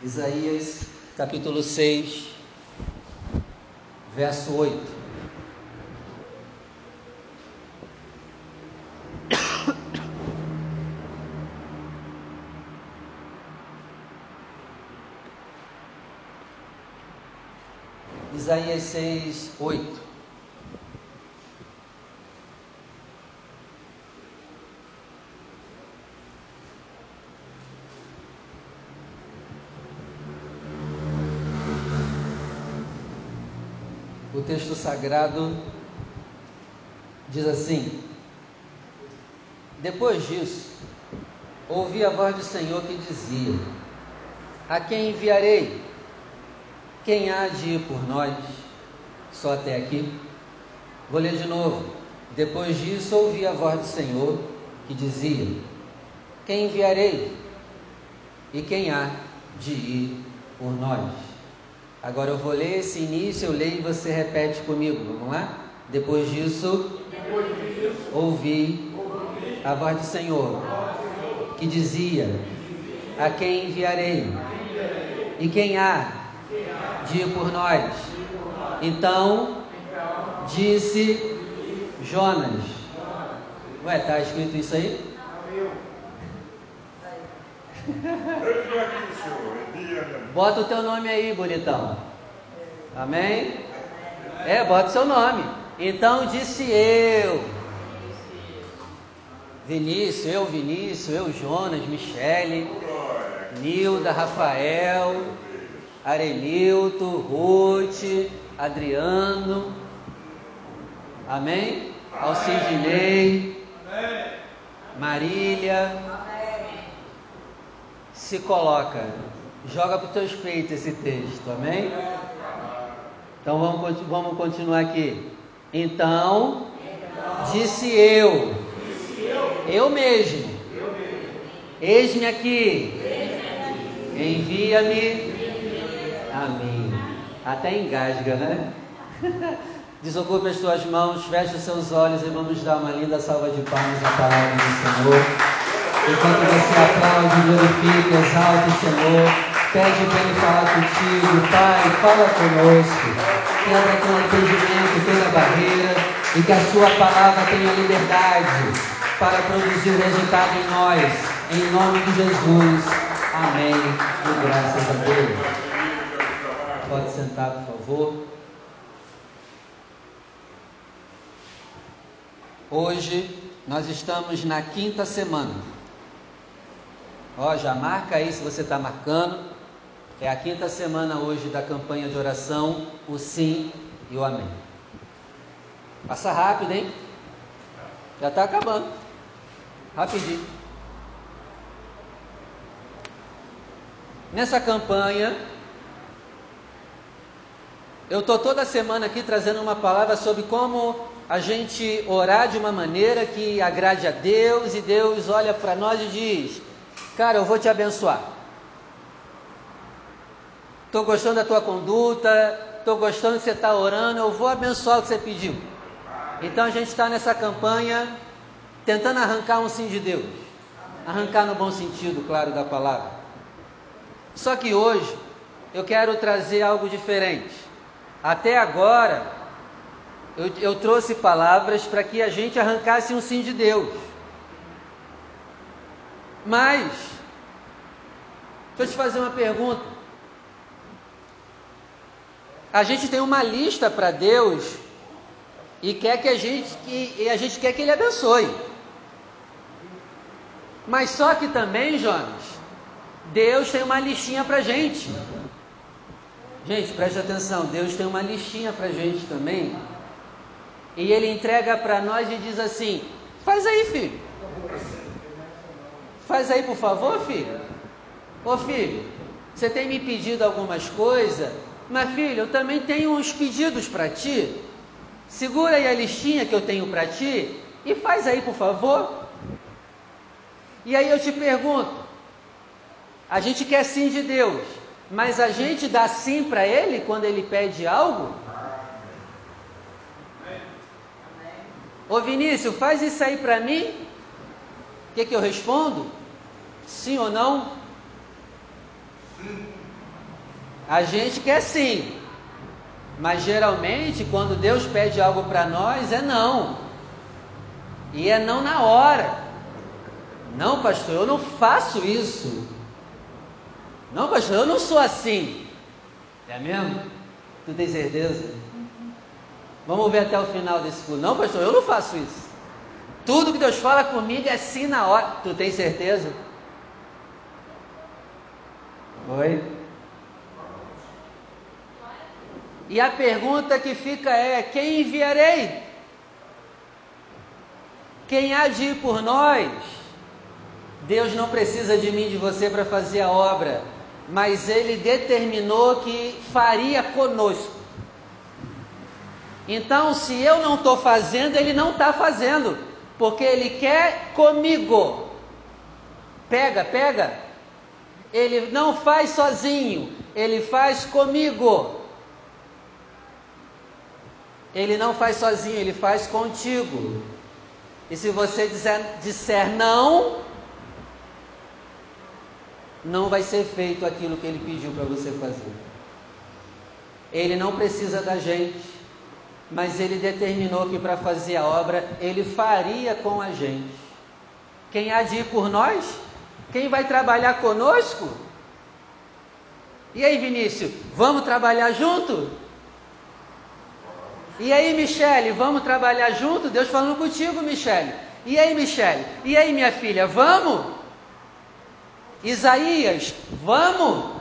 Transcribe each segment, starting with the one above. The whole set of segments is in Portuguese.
Isaías capítulo 6, verso 8. Isaías 6, 8. O texto sagrado diz assim: Depois disso, ouvi a voz do Senhor que dizia: A quem enviarei? Quem há de ir por nós? Só até aqui. Vou ler de novo. Depois disso, ouvi a voz do Senhor que dizia: Quem enviarei? E quem há de ir por nós? Agora eu vou ler esse início, eu leio e você repete comigo. Vamos lá? Depois disso, Depois disso, ouvi ouvi a voz do Senhor Senhor que dizia: A quem enviarei? E quem há de ir por nós? Então disse Jonas. Ué, está escrito isso aí? Eu estou aqui, senhor. Envia minha Bota o teu nome aí, bonitão. Amém? É, bota o seu nome. Então disse eu. Vinícius, eu Vinícius, eu Jonas, Michele. Nilda, Rafael, Arenilto, Ruth, Adriano. Amém? Alcidinei, Marília. Se coloca, joga para os teus peitos esse texto, amém? Então vamos, vamos continuar aqui. Então, disse eu, eu mesmo, eis-me aqui, envia-me a mim. Até engasga, né? Desocupe as tuas mãos, feche os seus olhos e vamos dar uma linda salva de palmas à palavra do Senhor. Enquanto você aplaude, glorifica, exalta o Senhor, pede para Ele falar contigo, Pai, fala conosco, quebra todo impedimento, toda barreira, e que a Sua palavra tenha liberdade para produzir resultado em nós, em nome de Jesus. Amém. E graças a Deus. Pode sentar, por favor. Hoje nós estamos na quinta semana. Ó, já marca aí se você está marcando. É a quinta semana hoje da campanha de oração, o sim e o amém. Passa rápido, hein? Já está acabando. Rapidinho. Nessa campanha, eu estou toda semana aqui trazendo uma palavra sobre como a gente orar de uma maneira que agrade a Deus e Deus olha para nós e diz: Cara, eu vou te abençoar. Estou gostando da tua conduta, estou gostando que você está orando, eu vou abençoar o que você pediu. Então a gente está nessa campanha tentando arrancar um sim de Deus. Arrancar no bom sentido, claro, da palavra. Só que hoje eu quero trazer algo diferente. Até agora, eu, eu trouxe palavras para que a gente arrancasse um sim de Deus. Mas, deixa eu te fazer uma pergunta. A gente tem uma lista para Deus e quer que a gente que a gente quer que Ele abençoe. Mas só que também, Jonas, Deus tem uma listinha para gente. Gente, preste atenção, Deus tem uma listinha para gente também. E Ele entrega para nós e diz assim: faz aí, filho. Faz aí, por favor, filho. Ô filho, você tem me pedido algumas coisas, mas filho, eu também tenho uns pedidos para ti. Segura aí a listinha que eu tenho para ti e faz aí, por favor. E aí eu te pergunto: a gente quer sim de Deus, mas a gente dá sim para Ele quando Ele pede algo? Ô Vinícius, faz isso aí para mim. O que, que eu respondo? Sim ou não? A gente quer sim, mas geralmente quando Deus pede algo para nós é não. E é não na hora. Não, pastor, eu não faço isso. Não, pastor, eu não sou assim. É mesmo? Tu tem certeza? Vamos ver até o final desse culto. Não, pastor, eu não faço isso. Tudo que Deus fala comigo é sim na hora. Tu tem certeza? Oi? E a pergunta que fica é: quem enviarei? Quem há de ir por nós? Deus não precisa de mim, de você para fazer a obra, mas Ele determinou que faria conosco. Então, se eu não estou fazendo, Ele não está fazendo, porque Ele quer comigo. Pega, pega. Ele não faz sozinho, Ele faz comigo. Ele não faz sozinho, Ele faz contigo. E se você disser, disser não, não vai ser feito aquilo que ele pediu para você fazer. Ele não precisa da gente, mas ele determinou que para fazer a obra ele faria com a gente. Quem há de ir por nós? Quem vai trabalhar conosco? E aí, Vinícius, vamos trabalhar junto? E aí, Michele, vamos trabalhar junto? Deus falando contigo, Michele. E aí, Michele? E aí, minha filha, vamos? Isaías, vamos?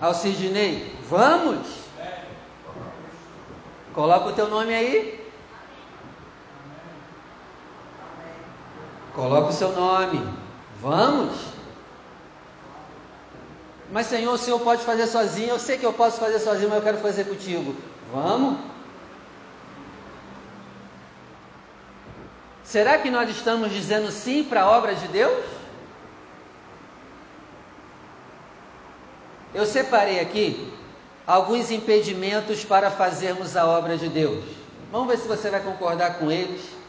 Alcidinei, vamos? Coloca o teu nome aí. Coloca o seu nome. Vamos? Mas Senhor, o Senhor pode fazer sozinho. Eu sei que eu posso fazer sozinho, mas eu quero fazer contigo. Vamos? Será que nós estamos dizendo sim para a obra de Deus? Eu separei aqui alguns impedimentos para fazermos a obra de Deus. Vamos ver se você vai concordar com eles.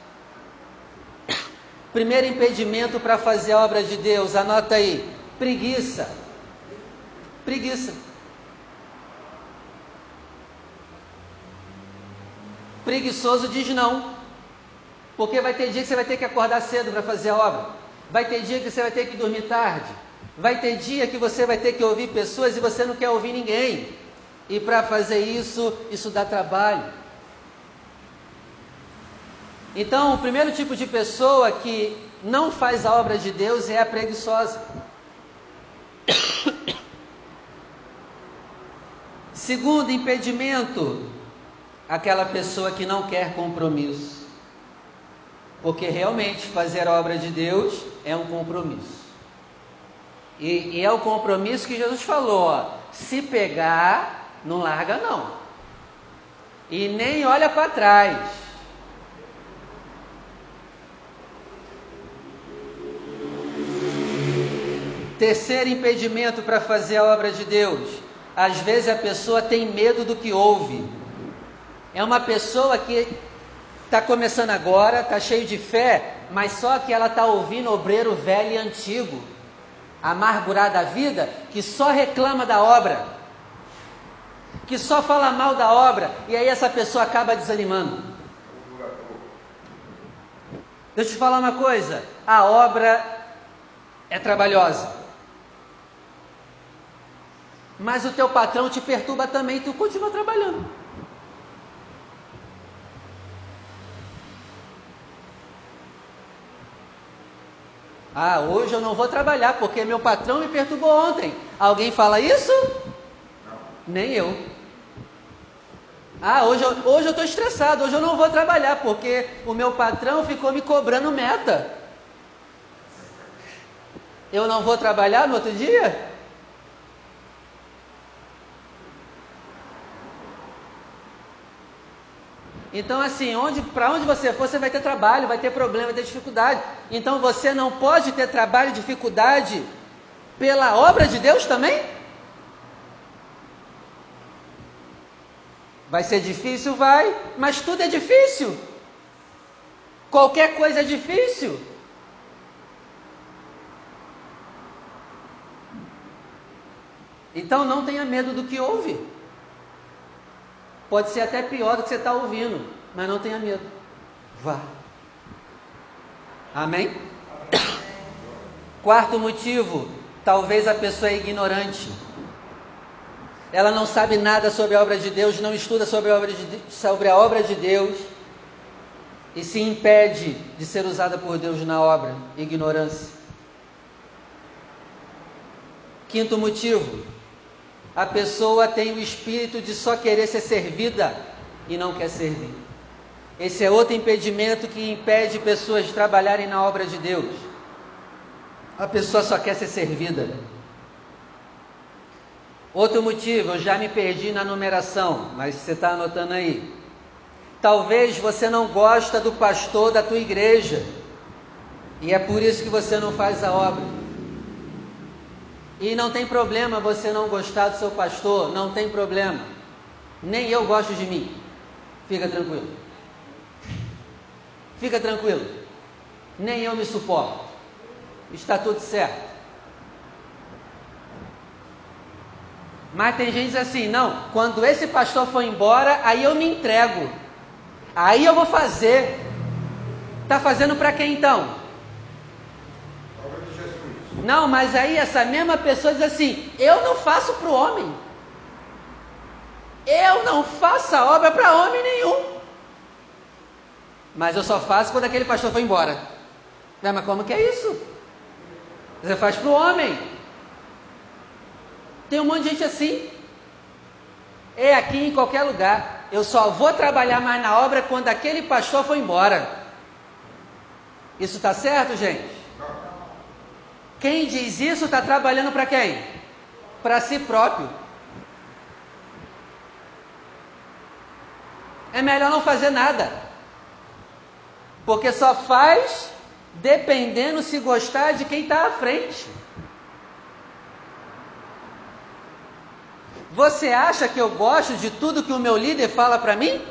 Primeiro impedimento para fazer a obra de Deus, anota aí: preguiça. Preguiça. Preguiçoso diz não. Porque vai ter dia que você vai ter que acordar cedo para fazer a obra. Vai ter dia que você vai ter que dormir tarde. Vai ter dia que você vai ter que ouvir pessoas e você não quer ouvir ninguém. E para fazer isso, isso dá trabalho. Então, o primeiro tipo de pessoa que não faz a obra de Deus é a preguiçosa. Segundo impedimento, aquela pessoa que não quer compromisso. Porque realmente fazer a obra de Deus é um compromisso. E, e é o compromisso que Jesus falou: ó, se pegar, não larga não. E nem olha para trás. Terceiro impedimento para fazer a obra de Deus. Às vezes a pessoa tem medo do que ouve. É uma pessoa que está começando agora, está cheio de fé, mas só que ela está ouvindo obreiro velho e antigo amargurado da vida, que só reclama da obra, que só fala mal da obra, e aí essa pessoa acaba desanimando. Deixa eu te falar uma coisa: a obra é trabalhosa. Mas o teu patrão te perturba também, tu continua trabalhando. Ah, hoje eu não vou trabalhar porque meu patrão me perturbou ontem. Alguém fala isso? Não. Nem eu. Ah, hoje eu, hoje eu estou estressado, hoje eu não vou trabalhar porque o meu patrão ficou me cobrando meta. Eu não vou trabalhar no outro dia? Então, assim, onde, para onde você for, você vai ter trabalho, vai ter problema, vai ter dificuldade. Então, você não pode ter trabalho e dificuldade pela obra de Deus também? Vai ser difícil? Vai, mas tudo é difícil. Qualquer coisa é difícil. Então não tenha medo do que ouve. Pode ser até pior do que você está ouvindo, mas não tenha medo. Vá. Amém? Quarto motivo, talvez a pessoa é ignorante. Ela não sabe nada sobre a obra de Deus, não estuda sobre a obra de, sobre a obra de Deus e se impede de ser usada por Deus na obra. Ignorância. Quinto motivo, a pessoa tem o espírito de só querer ser servida e não quer servir. Esse é outro impedimento que impede pessoas de trabalharem na obra de Deus. A pessoa só quer ser servida. Outro motivo, eu já me perdi na numeração, mas você está anotando aí. Talvez você não gosta do pastor da tua igreja. E é por isso que você não faz a obra. E não tem problema você não gostar do seu pastor, não tem problema. Nem eu gosto de mim. Fica tranquilo. Fica tranquilo. Nem eu me suporto. Está tudo certo. Mas tem gente assim, não, quando esse pastor for embora, aí eu me entrego. Aí eu vou fazer. Está fazendo para quem então? Não, mas aí essa mesma pessoa diz assim: eu não faço para o homem. Eu não faço a obra para homem nenhum. Mas eu só faço quando aquele pastor foi embora. Mas como que é isso? Você faz para o homem. Tem um monte de gente assim. É aqui em qualquer lugar. Eu só vou trabalhar mais na obra quando aquele pastor foi embora. Isso está certo, gente? Quem diz isso está trabalhando para quem? Para si próprio. É melhor não fazer nada. Porque só faz dependendo se gostar de quem está à frente. Você acha que eu gosto de tudo que o meu líder fala para mim?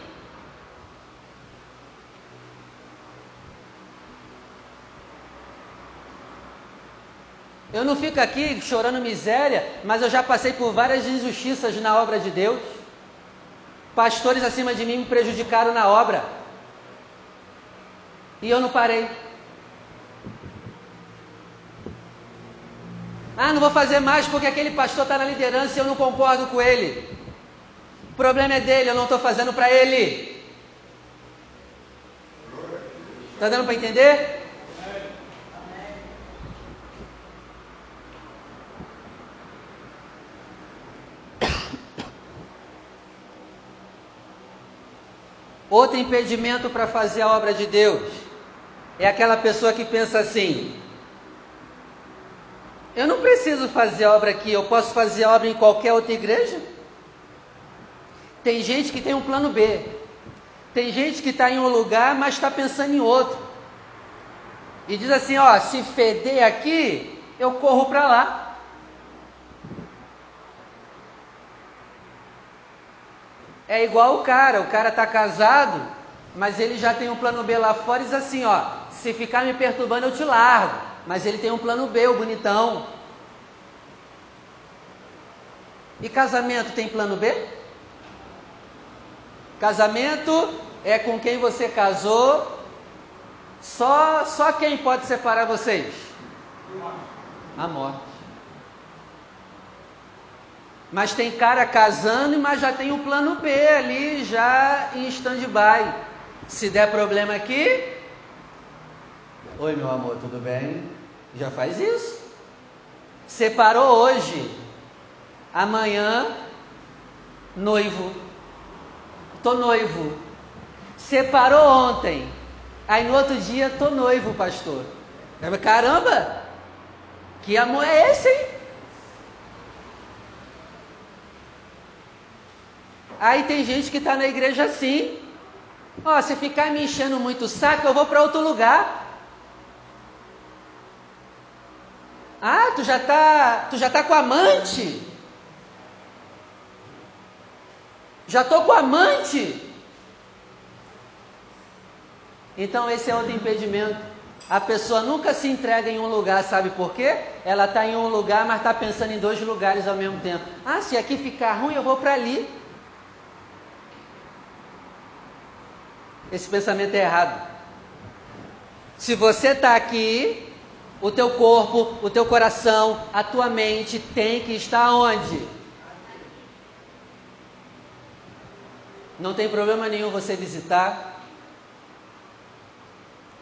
Eu não fico aqui chorando miséria, mas eu já passei por várias injustiças na obra de Deus. Pastores acima de mim me prejudicaram na obra. E eu não parei. Ah, não vou fazer mais porque aquele pastor está na liderança e eu não concordo com ele. O problema é dele, eu não estou fazendo para ele. Está dando para entender? Outro impedimento para fazer a obra de Deus é aquela pessoa que pensa assim: eu não preciso fazer obra aqui, eu posso fazer obra em qualquer outra igreja. Tem gente que tem um plano B. Tem gente que está em um lugar, mas está pensando em outro. E diz assim: ó, se feder aqui, eu corro para lá. É igual o cara, o cara está casado, mas ele já tem um plano B lá fora e diz assim, ó, se ficar me perturbando eu te largo. Mas ele tem um plano B, o bonitão. E casamento tem plano B? Casamento é com quem você casou. Só, só quem pode separar vocês? A morte. Mas tem cara casando, mas já tem um plano B ali, já em stand-by. Se der problema aqui, oi meu amor, tudo bem? Já faz isso. Separou hoje, amanhã, noivo. Tô noivo. Separou ontem, aí no outro dia, tô noivo, pastor. Caramba, que amor é esse, hein? Aí tem gente que está na igreja assim. Ó, se ficar me enchendo muito o saco, eu vou para outro lugar. Ah, tu já tá, tu já tá com amante? Já tô com amante. Então esse é outro impedimento. A pessoa nunca se entrega em um lugar, sabe por quê? Ela está em um lugar, mas está pensando em dois lugares ao mesmo tempo. Ah, se aqui ficar ruim, eu vou para ali. Esse pensamento é errado. Se você está aqui, o teu corpo, o teu coração, a tua mente tem que estar onde? Não tem problema nenhum você visitar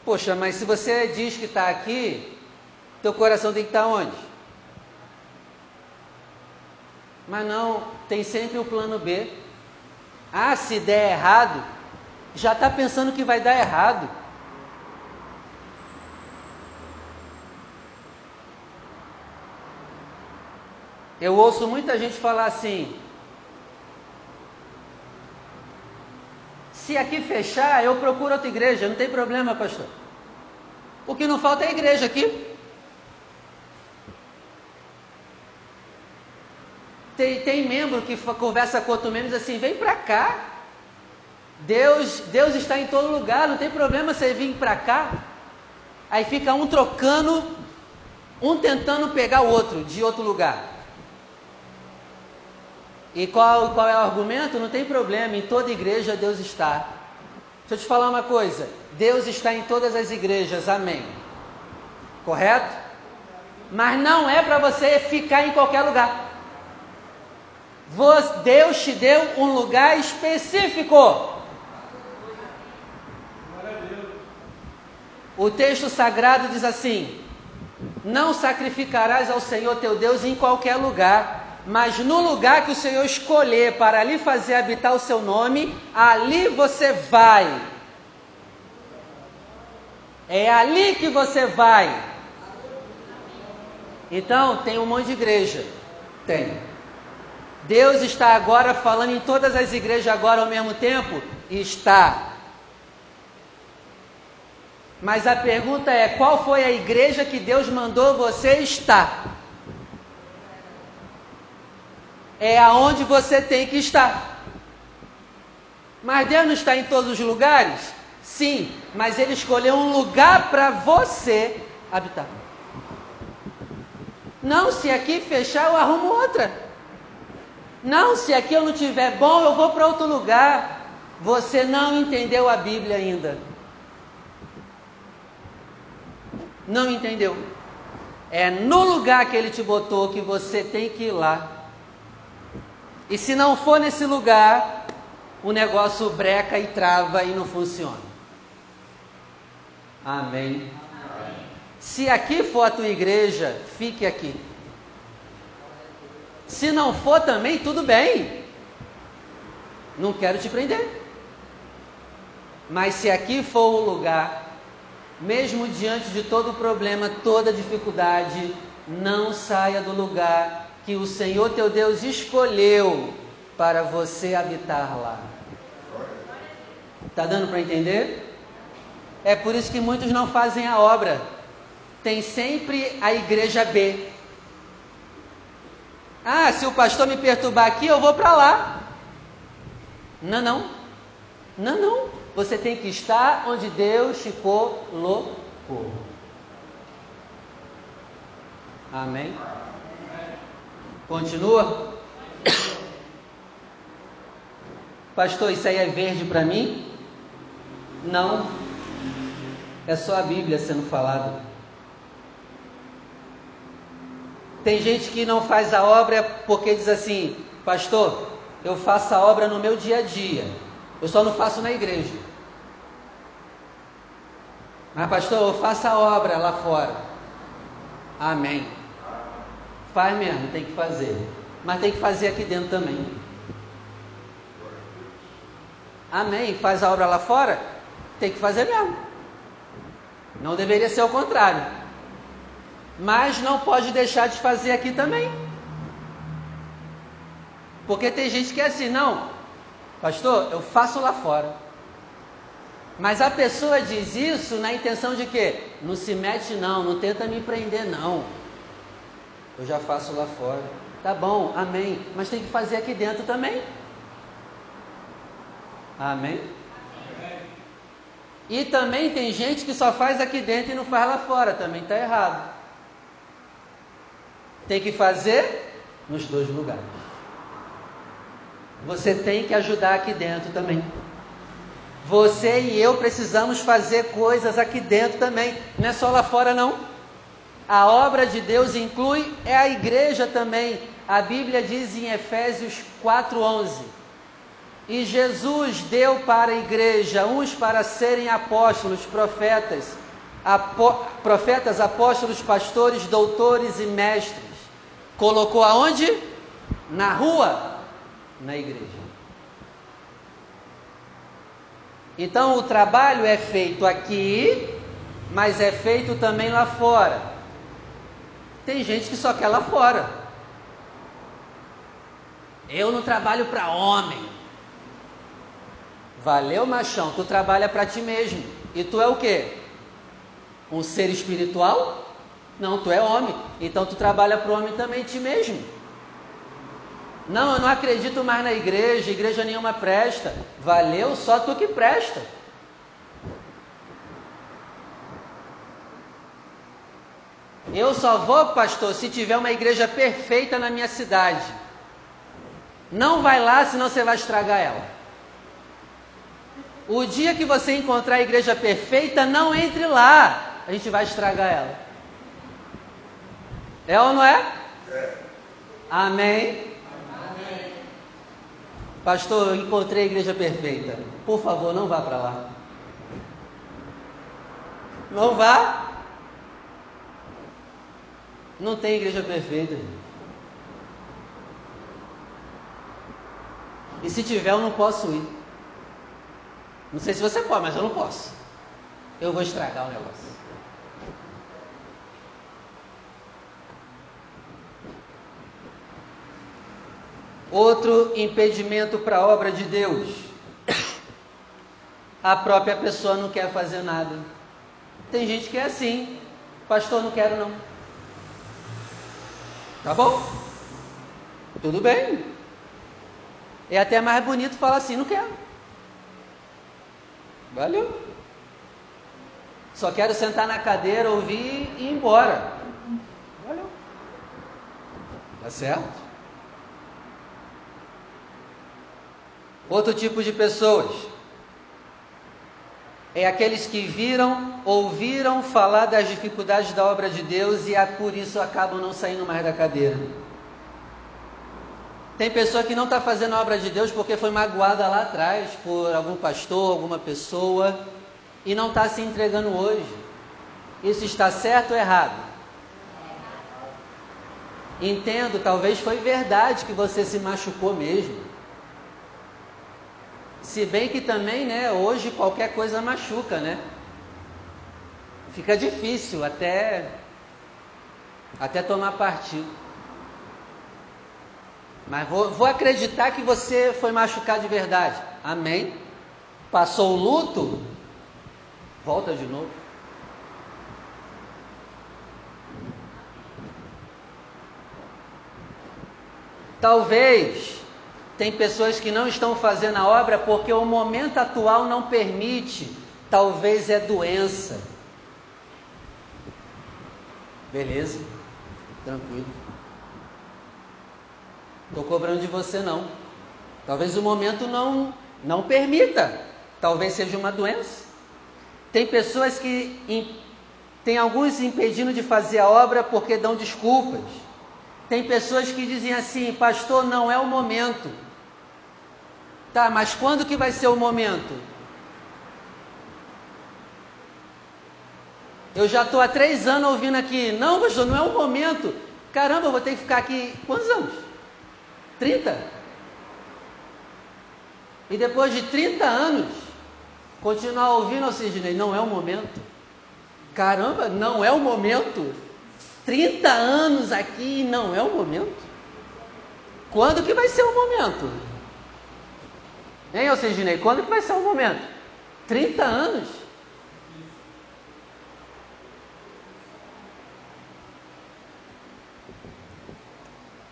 Poxa, mas se você diz que está aqui, teu coração tem que estar onde? Mas não, tem sempre o plano B. Ah, se der errado, já está pensando que vai dar errado. Eu ouço muita gente falar assim: Se aqui fechar, eu procuro outra igreja, não tem problema, pastor. O que não falta é igreja aqui. Tem, tem membro que conversa com outro membro e diz assim: vem para cá. Deus, Deus está em todo lugar, não tem problema você vir para cá. Aí fica um trocando, um tentando pegar o outro de outro lugar. E qual, qual é o argumento? Não tem problema, em toda igreja Deus está. Deixa eu te falar uma coisa: Deus está em todas as igrejas, amém. Correto? Mas não é para você ficar em qualquer lugar. Deus te deu um lugar específico. O texto sagrado diz assim: Não sacrificarás ao Senhor teu Deus em qualquer lugar mas no lugar que o Senhor escolher para ali fazer habitar o seu nome, ali você vai. É ali que você vai. Então, tem um monte de igreja. Tem. Deus está agora falando em todas as igrejas agora ao mesmo tempo? Está. Mas a pergunta é: qual foi a igreja que Deus mandou você estar? é aonde você tem que estar. Mas Deus não está em todos os lugares? Sim, mas Ele escolheu um lugar para você habitar. Não, se aqui fechar, eu arrumo outra. Não, se aqui eu não tiver bom, eu vou para outro lugar. Você não entendeu a Bíblia ainda. Não entendeu. É no lugar que ele te botou que você tem que ir lá. E se não for nesse lugar, o negócio breca e trava e não funciona. Amém. Se aqui for a tua igreja, fique aqui. Se não for também, tudo bem. Não quero te prender. Mas se aqui for o lugar, mesmo diante de todo problema, toda dificuldade, não saia do lugar que o Senhor teu Deus escolheu para você habitar lá. Está dando para entender? É por isso que muitos não fazem a obra. Tem sempre a igreja B. Ah, se o pastor me perturbar aqui, eu vou para lá. Não, não. Não, não. Você tem que estar onde Deus te colocou. Amém? Continua? Pastor, isso aí é verde para mim? Não. É só a Bíblia sendo falada. Tem gente que não faz a obra porque diz assim: Pastor, eu faço a obra no meu dia a dia. Eu só não faço na igreja. Mas, pastor, eu faço a obra lá fora. Amém. Faz mesmo, tem que fazer. Mas tem que fazer aqui dentro também. Amém. Faz a obra lá fora? Tem que fazer mesmo. Não deveria ser o contrário. Mas não pode deixar de fazer aqui também. Porque tem gente que é assim, não, pastor, eu faço lá fora. Mas a pessoa diz isso na intenção de que não se mete não, não tenta me prender não. Eu já faço lá fora. Tá bom, amém. Mas tem que fazer aqui dentro também. Amém? E também tem gente que só faz aqui dentro e não faz lá fora, também está errado. Tem que fazer nos dois lugares. Você tem que ajudar aqui dentro também. Você e eu precisamos fazer coisas aqui dentro também, não é só lá fora não. A obra de Deus inclui é a igreja também. A Bíblia diz em Efésios 4:11: E Jesus deu para a igreja uns para serem apóstolos, profetas, apó, profetas, apóstolos, pastores, doutores e mestres. Colocou aonde? Na rua, na igreja. Então o trabalho é feito aqui, mas é feito também lá fora. Tem gente que só quer lá fora. Eu não trabalho para homem. Valeu, machão, tu trabalha para ti mesmo. E tu é o quê? Um ser espiritual? Não, tu é homem. Então tu trabalha para o homem também ti mesmo. Não, eu não acredito mais na igreja, igreja nenhuma presta. Valeu, só tu que presta. Eu só vou, pastor, se tiver uma igreja perfeita na minha cidade. Não vai lá, senão você vai estragar ela. O dia que você encontrar a igreja perfeita, não entre lá. A gente vai estragar ela. É ou não é? é. Amém. Pastor, eu encontrei a igreja perfeita. Por favor, não vá para lá. Não vá. Não tem igreja perfeita. E se tiver, eu não posso ir. Não sei se você pode, mas eu não posso. Eu vou estragar o negócio. Outro impedimento para a obra de Deus. A própria pessoa não quer fazer nada. Tem gente que é assim. Pastor, não quero não. Tá bom? Tudo bem. É até mais bonito falar assim, não quero. Valeu. Só quero sentar na cadeira, ouvir e ir embora. Valeu. Tá certo? Outro tipo de pessoas é aqueles que viram, ouviram falar das dificuldades da obra de Deus e por isso acabam não saindo mais da cadeira. Tem pessoa que não está fazendo a obra de Deus porque foi magoada lá atrás por algum pastor, alguma pessoa e não está se entregando hoje. Isso está certo ou errado? Entendo, talvez foi verdade que você se machucou mesmo. Se bem que também, né, hoje qualquer coisa machuca, né? Fica difícil até até tomar partido. Mas vou, vou acreditar que você foi machucado de verdade. Amém. Passou o luto, volta de novo. Talvez tem pessoas que não estão fazendo a obra porque o momento atual não permite, talvez é doença. Beleza, tranquilo. Estou cobrando de você não. Talvez o momento não não permita. Talvez seja uma doença. Tem pessoas que tem alguns impedindo de fazer a obra porque dão desculpas. Tem pessoas que dizem assim, pastor, não é o momento. Tá, mas quando que vai ser o momento? Eu já estou há três anos ouvindo aqui, não, pastor, não é o momento. Caramba, eu vou ter que ficar aqui quantos anos? 30? E depois de 30 anos, continuar ouvindo, ou seja, não é o momento. Caramba, não é o momento. 30 anos aqui e não é o momento. Quando que vai ser o momento? Hein, Alcidinei? Quando que vai ser o momento? 30 anos.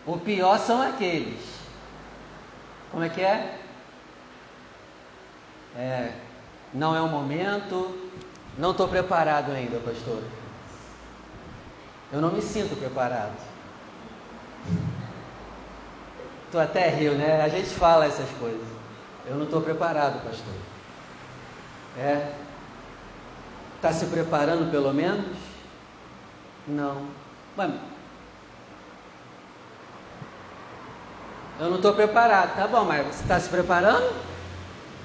O pior são aqueles. Como é que é? É. Não é o momento. Não estou preparado ainda, pastor. Eu não me sinto preparado. Tu até riu, né? A gente fala essas coisas. Eu não estou preparado, pastor. É? Está se preparando pelo menos? Não. Mas eu não estou preparado. Tá bom, mas você está se preparando?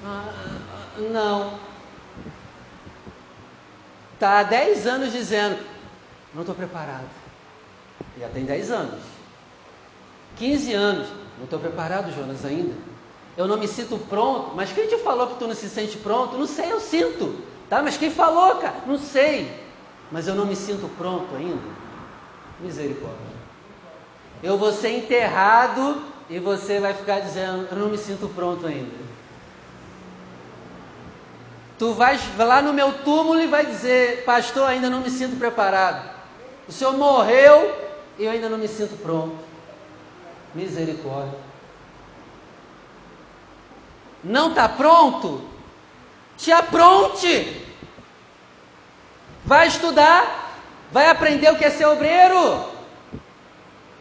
Ah, não. Está há 10 anos dizendo, não estou preparado. Já tem 10 anos. 15 anos. Não estou preparado, Jonas, ainda. Eu não me sinto pronto. Mas quem te falou que tu não se sente pronto? Não sei, eu sinto. Tá? Mas quem falou, cara? Não sei. Mas eu não me sinto pronto ainda. Misericórdia. Eu vou ser enterrado e você vai ficar dizendo: Eu não me sinto pronto ainda. Tu vais lá no meu túmulo e vai dizer: Pastor, ainda não me sinto preparado. O senhor morreu e eu ainda não me sinto pronto. Misericórdia. Não está pronto? Te apronte. Vai estudar. Vai aprender o que é ser obreiro.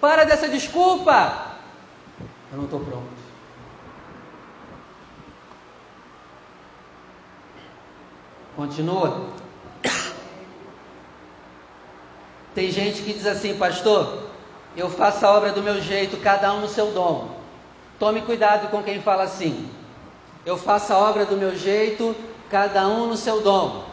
Para dessa desculpa. Eu não estou pronto. Continua. Tem gente que diz assim, pastor, eu faço a obra do meu jeito, cada um no seu dom. Tome cuidado com quem fala assim. Eu faço a obra do meu jeito, cada um no seu dom.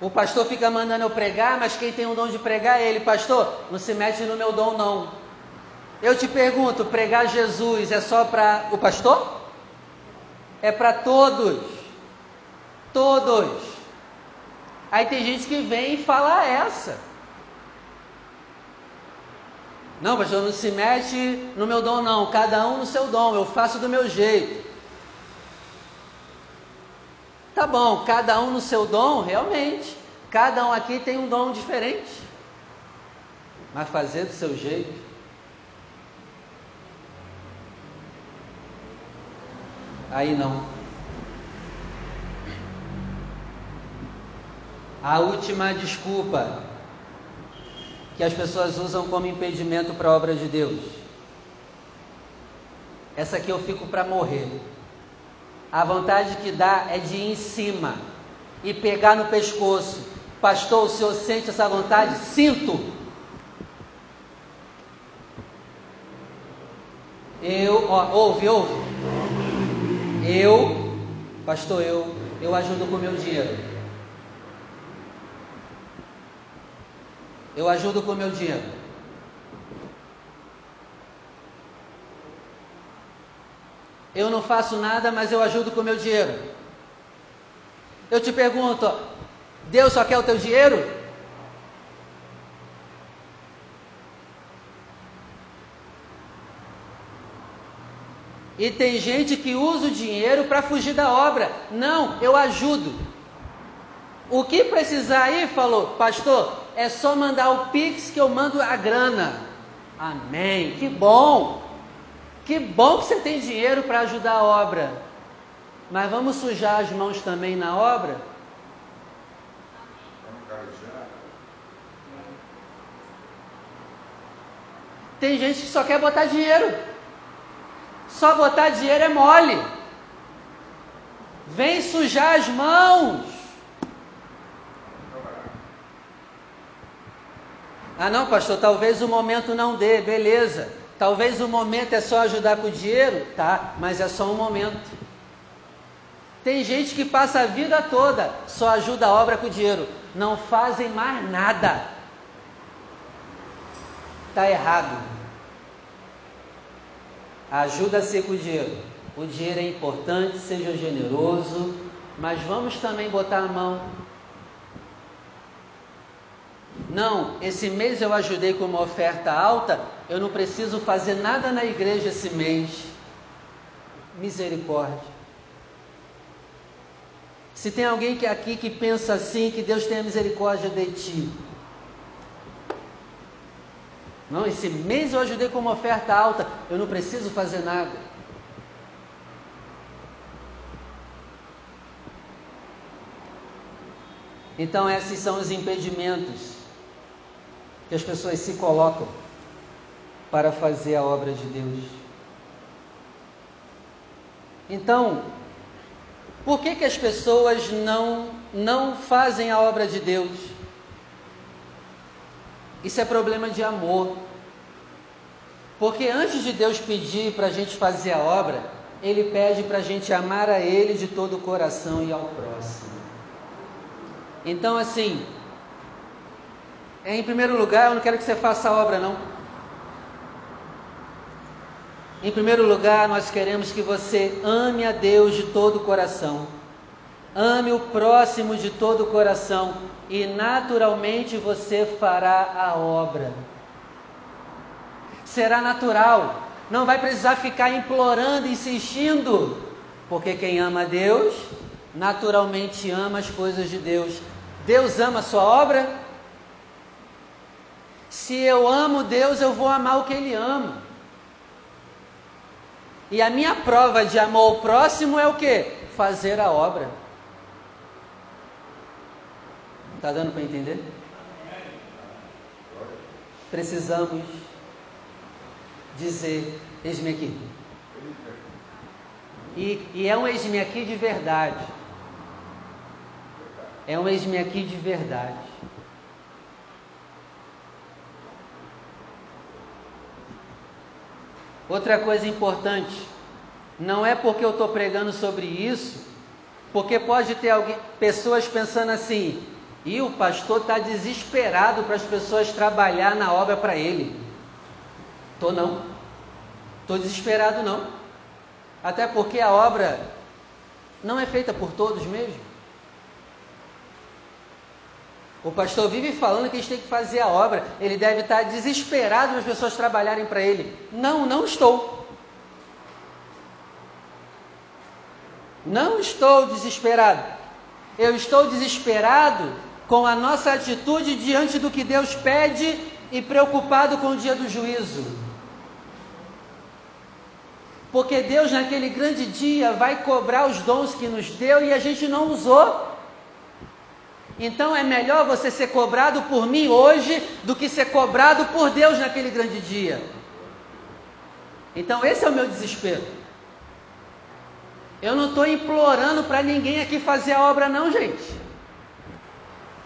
O pastor fica mandando eu pregar, mas quem tem o dom de pregar é ele. Pastor, não se mete no meu dom, não. Eu te pergunto: pregar Jesus é só para o pastor? É para todos. Todos. Aí tem gente que vem e fala essa. Não, pastor, não se mete no meu dom, não. Cada um no seu dom. Eu faço do meu jeito. Tá bom, cada um no seu dom, realmente. Cada um aqui tem um dom diferente. Mas fazer do seu jeito. Aí não. A última desculpa que as pessoas usam como impedimento para a obra de Deus. Essa aqui eu fico para morrer. A vontade que dá é de ir em cima e pegar no pescoço. Pastor, o senhor sente essa vontade? Sinto. Eu, ó, ouve, ouve. Eu, pastor, eu, eu ajudo com o meu dinheiro. Eu ajudo com o meu dinheiro. Eu não faço nada, mas eu ajudo com meu dinheiro. Eu te pergunto, Deus só quer o teu dinheiro? E tem gente que usa o dinheiro para fugir da obra. Não, eu ajudo. O que precisar aí, falou, pastor, é só mandar o Pix que eu mando a grana. Amém. Que bom. Que bom que você tem dinheiro para ajudar a obra. Mas vamos sujar as mãos também na obra? Tem gente que só quer botar dinheiro. Só botar dinheiro é mole. Vem sujar as mãos. Ah, não, pastor, talvez o momento não dê, beleza. Talvez o momento é só ajudar com o dinheiro, tá, mas é só um momento. Tem gente que passa a vida toda, só ajuda a obra com o dinheiro, não fazem mais nada. Está errado. Ajuda-se com o dinheiro. O dinheiro é importante, seja generoso, mas vamos também botar a mão não, esse mês eu ajudei com uma oferta alta, eu não preciso fazer nada na igreja esse mês. Misericórdia. Se tem alguém que aqui que pensa assim, que Deus tenha misericórdia de ti. Não, esse mês eu ajudei com uma oferta alta, eu não preciso fazer nada. Então, esses são os impedimentos que as pessoas se colocam para fazer a obra de Deus. Então, por que, que as pessoas não, não fazem a obra de Deus? Isso é problema de amor. Porque antes de Deus pedir para a gente fazer a obra, Ele pede para a gente amar a Ele de todo o coração e ao próximo. Então, assim, em primeiro lugar, eu não quero que você faça a obra, não. Em primeiro lugar, nós queremos que você ame a Deus de todo o coração. Ame o próximo de todo o coração e naturalmente você fará a obra. Será natural, não vai precisar ficar implorando, insistindo, porque quem ama Deus, naturalmente ama as coisas de Deus. Deus ama a sua obra? Se eu amo Deus, eu vou amar o que Ele ama. E a minha prova de amor ao próximo é o que? Fazer a obra. Está dando para entender? Precisamos dizer: eis-me aqui. E, e é um eis-me aqui de verdade. É um eis-me aqui de verdade. Outra coisa importante, não é porque eu estou pregando sobre isso, porque pode ter alguém, pessoas pensando assim, e o pastor está desesperado para as pessoas trabalhar na obra para ele. Tô não. Tô desesperado não. Até porque a obra não é feita por todos mesmo. O pastor vive falando que a gente tem que fazer a obra, ele deve estar desesperado as pessoas trabalharem para ele. Não, não estou. Não estou desesperado. Eu estou desesperado com a nossa atitude diante do que Deus pede e preocupado com o dia do juízo. Porque Deus, naquele grande dia, vai cobrar os dons que nos deu e a gente não usou. Então é melhor você ser cobrado por mim hoje do que ser cobrado por Deus naquele grande dia. Então esse é o meu desespero. Eu não estou implorando para ninguém aqui fazer a obra, não, gente.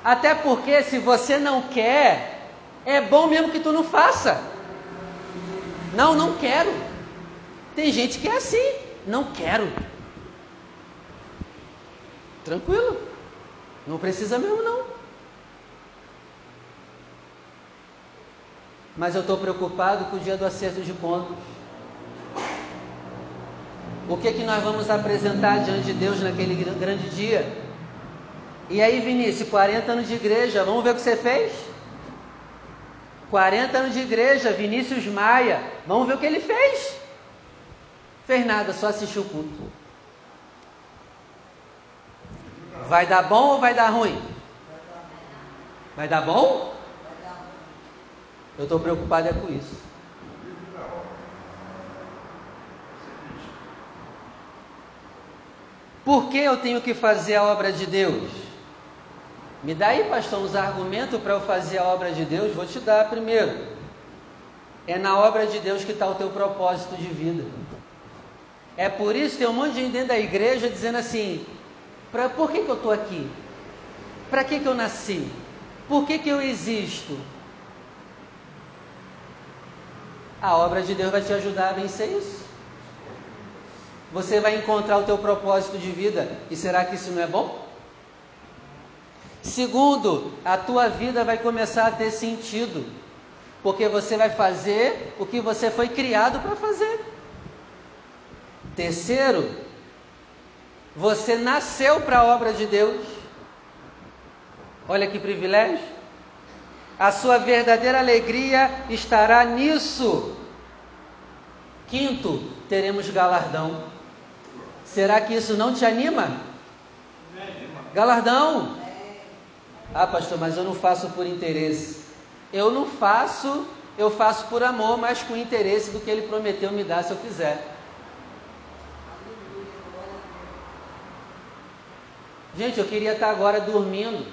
Até porque se você não quer, é bom mesmo que tu não faça. Não, não quero. Tem gente que é assim, não quero. Tranquilo. Não precisa mesmo, não. Mas eu estou preocupado com o dia do acerto de contas. O que, que nós vamos apresentar diante de Deus naquele grande dia? E aí, Vinícius, 40 anos de igreja, vamos ver o que você fez? 40 anos de igreja, Vinícius Maia, vamos ver o que ele fez? Fez nada, só assistiu o culto. Vai dar bom ou vai dar ruim? Vai dar bom? Eu estou preocupado é com isso. Por que eu tenho que fazer a obra de Deus? Me dá aí, pastor, uns argumentos para eu fazer a obra de Deus? Vou te dar primeiro. É na obra de Deus que está o teu propósito de vida. É por isso que tem um monte de gente dentro da igreja dizendo assim: Por que, que eu estou aqui? Para que, que eu nasci? Por que, que eu existo? A obra de Deus vai te ajudar a vencer isso. Você vai encontrar o teu propósito de vida. E será que isso não é bom? Segundo, a tua vida vai começar a ter sentido. Porque você vai fazer o que você foi criado para fazer. Terceiro, você nasceu para a obra de Deus. Olha que privilégio. A sua verdadeira alegria estará nisso. Quinto, teremos galardão. Será que isso não te anima? Galardão. Ah, pastor, mas eu não faço por interesse. Eu não faço, eu faço por amor, mas com interesse do que ele prometeu me dar se eu fizer. Gente, eu queria estar agora dormindo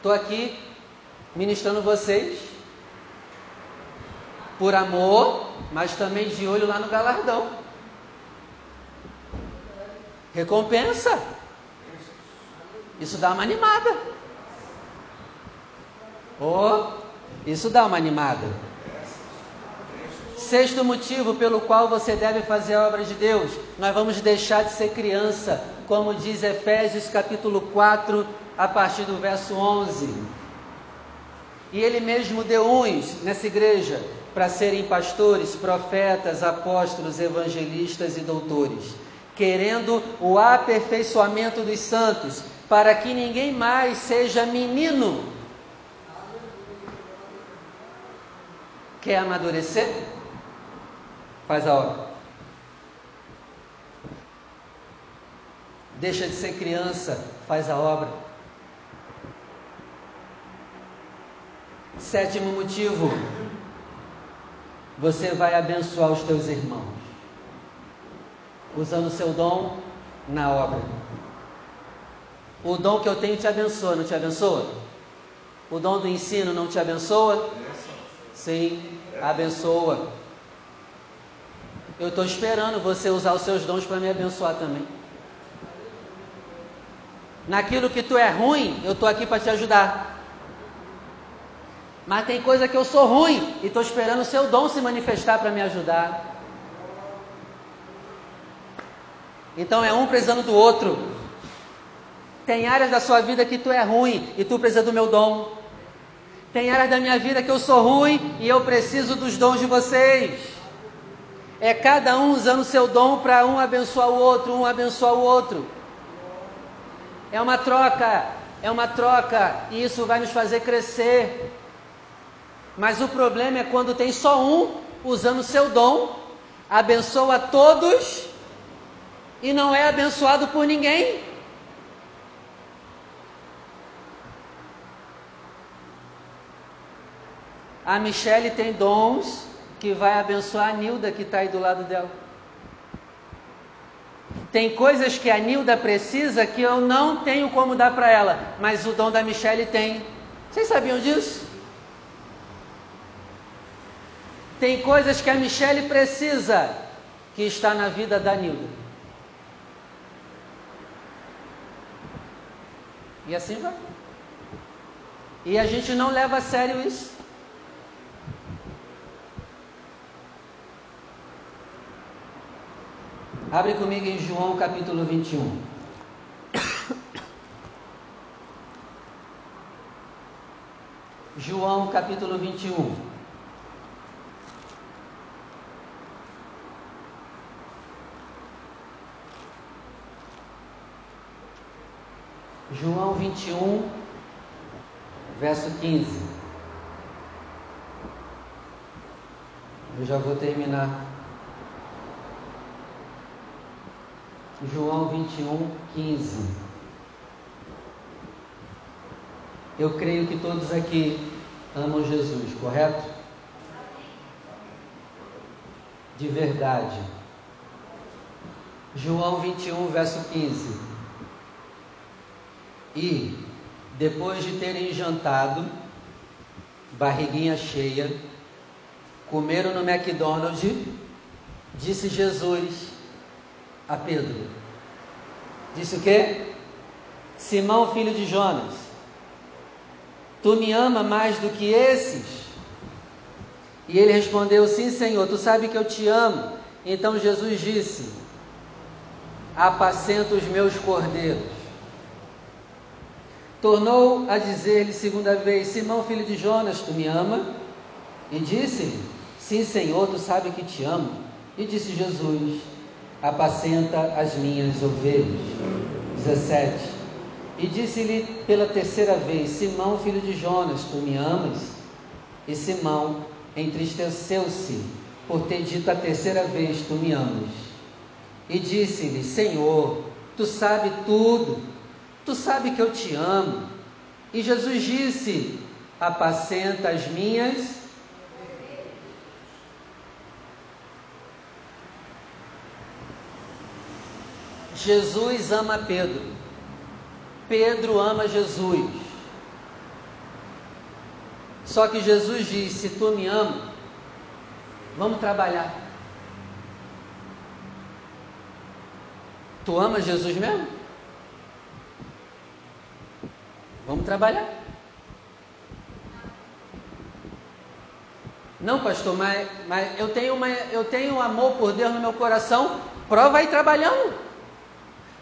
Estou aqui ministrando vocês por amor, mas também de olho lá no galardão. Recompensa. Isso dá uma animada. Oh, isso dá uma animada. Sexto motivo pelo qual você deve fazer a obra de Deus, nós vamos deixar de ser criança, como diz Efésios capítulo 4, a partir do verso 11. E ele mesmo deu uns nessa igreja para serem pastores, profetas, apóstolos, evangelistas e doutores, querendo o aperfeiçoamento dos santos, para que ninguém mais seja menino. Quer amadurecer? Faz a obra. Deixa de ser criança, faz a obra. Sétimo motivo, você vai abençoar os teus irmãos, usando o seu dom na obra. O dom que eu tenho te abençoa, não te abençoa? O dom do ensino não te abençoa? Sim, abençoa. Eu estou esperando você usar os seus dons para me abençoar também. Naquilo que tu é ruim, eu estou aqui para te ajudar. Mas tem coisa que eu sou ruim e estou esperando o seu dom se manifestar para me ajudar. Então é um precisando do outro. Tem áreas da sua vida que tu é ruim e tu precisa do meu dom. Tem áreas da minha vida que eu sou ruim e eu preciso dos dons de vocês. É cada um usando seu dom para um abençoar o outro, um abençoar o outro. É uma troca, é uma troca, e isso vai nos fazer crescer. Mas o problema é quando tem só um usando seu dom, abençoa todos e não é abençoado por ninguém. A Michelle tem dons que vai abençoar a Nilda que está aí do lado dela. Tem coisas que a Nilda precisa que eu não tenho como dar para ela, mas o dom da Michelle tem. Vocês sabiam disso? Tem coisas que a Michelle precisa que está na vida da Nilda. E assim vai. E a gente não leva a sério isso. Abre comigo em João capítulo 21. João capítulo 21. João 21, verso 15. Eu já vou terminar João 21, 15. Eu creio que todos aqui amam Jesus, correto? De verdade. João 21, verso 15. E, depois de terem jantado, barriguinha cheia, comeram no McDonald's, disse Jesus a Pedro. Disse o quê? Simão, filho de Jonas, tu me ama mais do que esses? E ele respondeu: Sim, Senhor, tu sabe que eu te amo. Então Jesus disse: Apacenta os meus cordeiros. Tornou a dizer-lhe segunda vez: Simão, filho de Jonas, tu me ama? E disse-lhe: Sim, Senhor, tu sabe que te amo. E disse Jesus: apacenta as minhas ovelhas. 17. E disse-lhe pela terceira vez: Simão, filho de Jonas, tu me amas? E Simão entristeceu-se por ter dito a terceira vez: Tu me amas. E disse-lhe: Senhor, tu sabes tudo, tu sabes que eu te amo. E Jesus disse: Apacenta as minhas Jesus ama Pedro. Pedro ama Jesus. Só que Jesus diz: se tu me ama, vamos trabalhar. Tu ama Jesus mesmo? Vamos trabalhar. Não, pastor, mas, mas eu, tenho uma, eu tenho amor por Deus no meu coração. Prova aí trabalhando.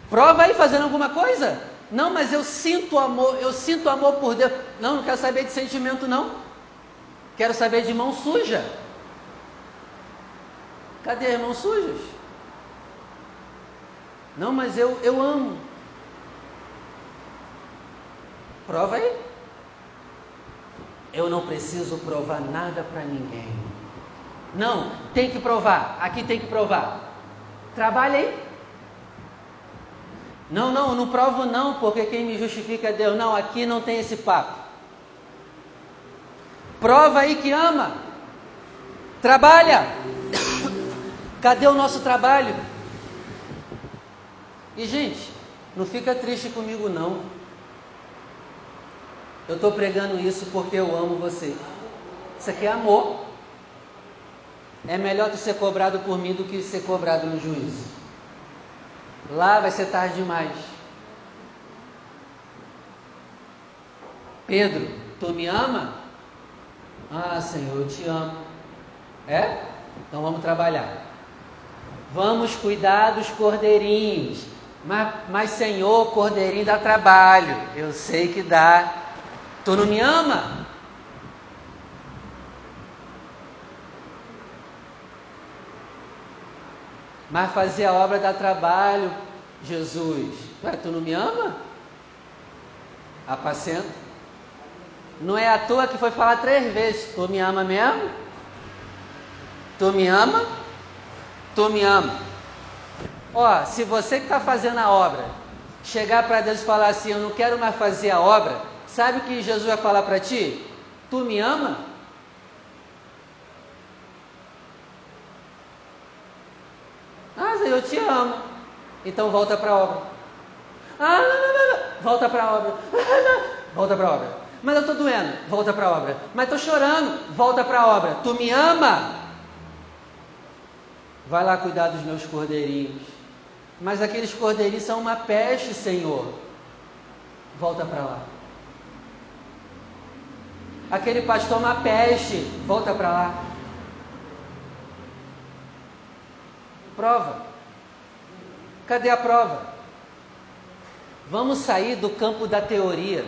Prova aí fazendo alguma coisa. Não, mas eu sinto amor, eu sinto amor por Deus. Não, não quero saber de sentimento, não. Quero saber de mão suja. Cadê as mãos sujas? Não, mas eu, eu amo. Prova aí. Eu não preciso provar nada para ninguém. Não, tem que provar. Aqui tem que provar. Trabalha aí. Não, não, não provo não, porque quem me justifica é Deus. Não, aqui não tem esse papo. Prova aí que ama. Trabalha. Cadê o nosso trabalho? E gente, não fica triste comigo não. Eu estou pregando isso porque eu amo você. Isso aqui é amor. É melhor tu ser cobrado por mim do que ser cobrado no juízo. Lá vai ser tarde demais. Pedro, tu me ama? Ah, Senhor, eu te amo. É? Então vamos trabalhar. Vamos cuidar dos cordeirinhos. Mas, mas, Senhor, cordeirinho dá trabalho. Eu sei que dá. Tu não me ama? Mas fazer a obra dá trabalho, Jesus. Ué, tu não me ama? Apacenta. Não é à toa que foi falar três vezes: Tu me ama mesmo? Tu me ama? Tu me ama. Ó, se você que está fazendo a obra chegar para Deus e falar assim: Eu não quero mais fazer a obra, sabe o que Jesus vai falar para ti? Tu me ama? Ah, eu te amo. Então volta para a obra. Ah, não, não, não. Volta para a obra. volta para a obra. Mas eu estou doendo. Volta para a obra. Mas estou chorando. Volta para a obra. Tu me ama? Vai lá cuidar dos meus cordeirinhos. Mas aqueles cordeirinhos são uma peste, Senhor. Volta para lá. Aquele pastor é uma peste. Volta para lá. Prova. Cadê a prova? Vamos sair do campo da teoria.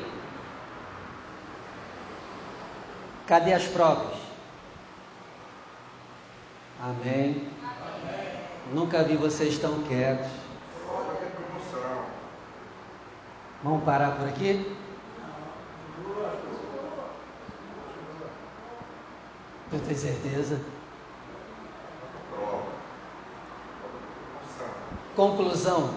Cadê as provas? Amém. Amém. Nunca vi vocês tão quietos. Vamos parar por aqui? Eu tenho certeza. Conclusão: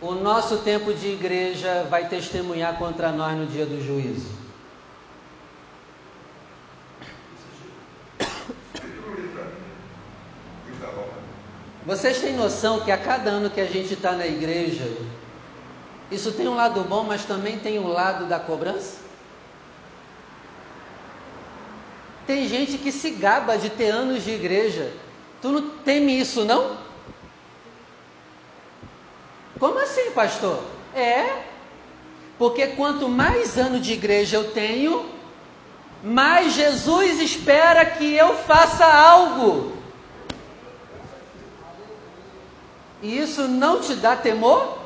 o nosso tempo de igreja vai testemunhar contra nós no dia do juízo. Vocês têm noção que a cada ano que a gente está na igreja, isso tem um lado bom, mas também tem um lado da cobrança? Tem gente que se gaba de ter anos de igreja, Tu não teme isso, não? Como assim, pastor? É, porque quanto mais anos de igreja eu tenho, mais Jesus espera que eu faça algo. E isso não te dá temor?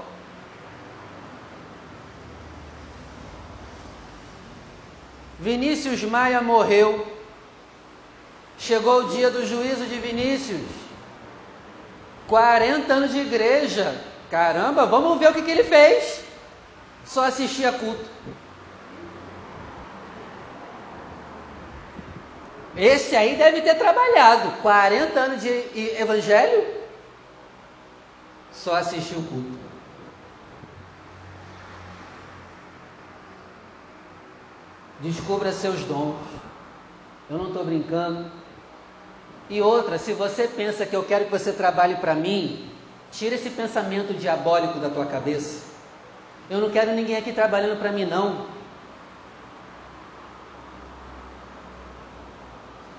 Vinícius Maia morreu. Chegou o dia do juízo de Vinícius. 40 anos de igreja. Caramba, vamos ver o que, que ele fez. Só assistia culto. Esse aí deve ter trabalhado 40 anos de evangelho, só assistiu culto. Descubra seus dons. Eu não estou brincando. E outra, se você pensa que eu quero que você trabalhe para mim, tira esse pensamento diabólico da tua cabeça. Eu não quero ninguém aqui trabalhando para mim, não.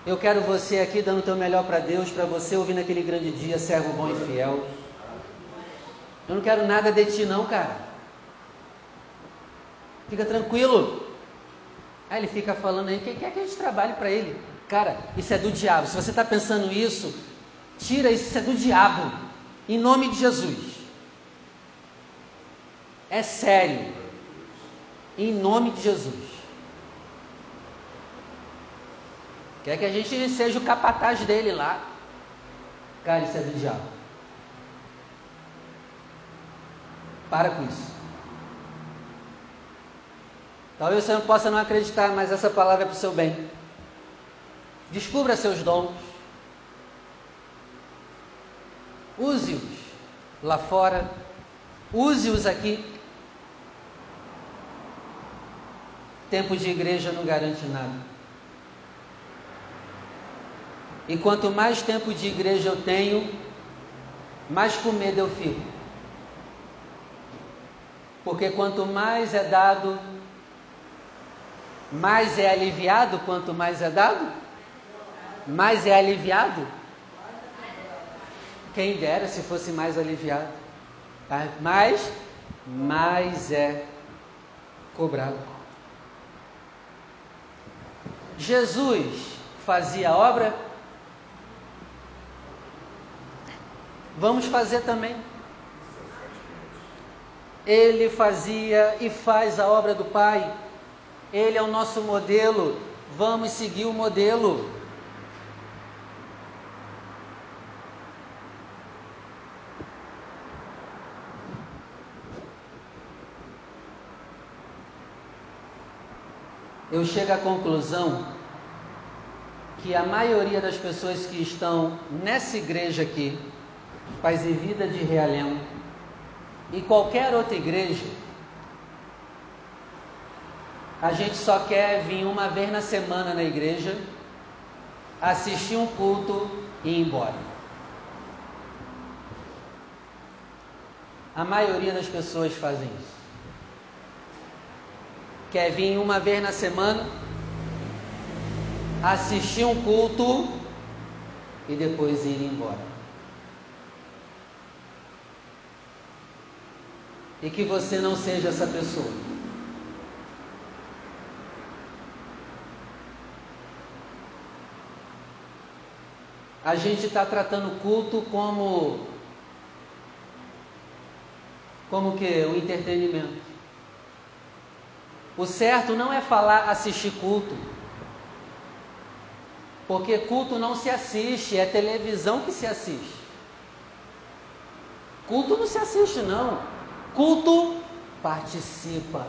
Eu quero você aqui dando o teu melhor para Deus, para você ouvir naquele grande dia, servo bom e fiel. Eu não quero nada de ti, não, cara. Fica tranquilo. Aí ele fica falando aí, quem quer que a gente trabalhe para ele? Cara, isso é do diabo. Se você está pensando isso, tira isso, isso é do diabo. Em nome de Jesus. É sério. Em nome de Jesus. Quer que a gente seja o capataz dele lá. Cara, isso é do diabo. Para com isso. Talvez você não possa não acreditar, mas essa palavra é para o seu bem. Descubra seus dons. Use-os lá fora. Use-os aqui. Tempo de igreja não garante nada. E quanto mais tempo de igreja eu tenho, mais com medo eu fico. Porque quanto mais é dado, mais é aliviado. Quanto mais é dado, mais é aliviado. Quem dera se fosse mais aliviado. Tá? Mas mais é cobrado. Jesus fazia obra Vamos fazer também. Ele fazia e faz a obra do Pai. Ele é o nosso modelo. Vamos seguir o modelo. Eu chego à conclusão que a maioria das pessoas que estão nessa igreja aqui, Paz e Vida de Realengo e qualquer outra igreja, a gente só quer vir uma vez na semana na igreja, assistir um culto e ir embora. A maioria das pessoas fazem isso. Quer vir uma vez na semana, assistir um culto e depois ir embora. e que você não seja essa pessoa. A gente está tratando o culto como como que o entretenimento. O certo não é falar assistir culto. Porque culto não se assiste, é televisão que se assiste. Culto não se assiste não. Culto, participa.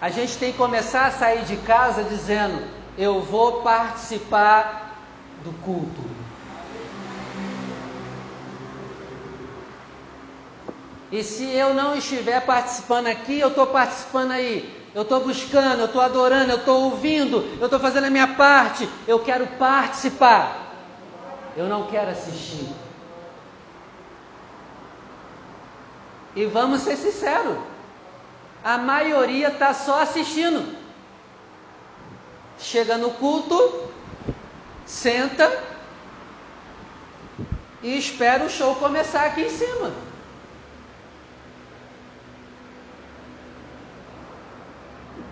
A gente tem que começar a sair de casa dizendo: Eu vou participar do culto. E se eu não estiver participando aqui, eu estou participando aí. Eu estou buscando, eu estou adorando, eu estou ouvindo, eu estou fazendo a minha parte. Eu quero participar. Eu não quero assistir. E vamos ser sinceros, a maioria está só assistindo. Chega no culto, senta e espera o show começar aqui em cima.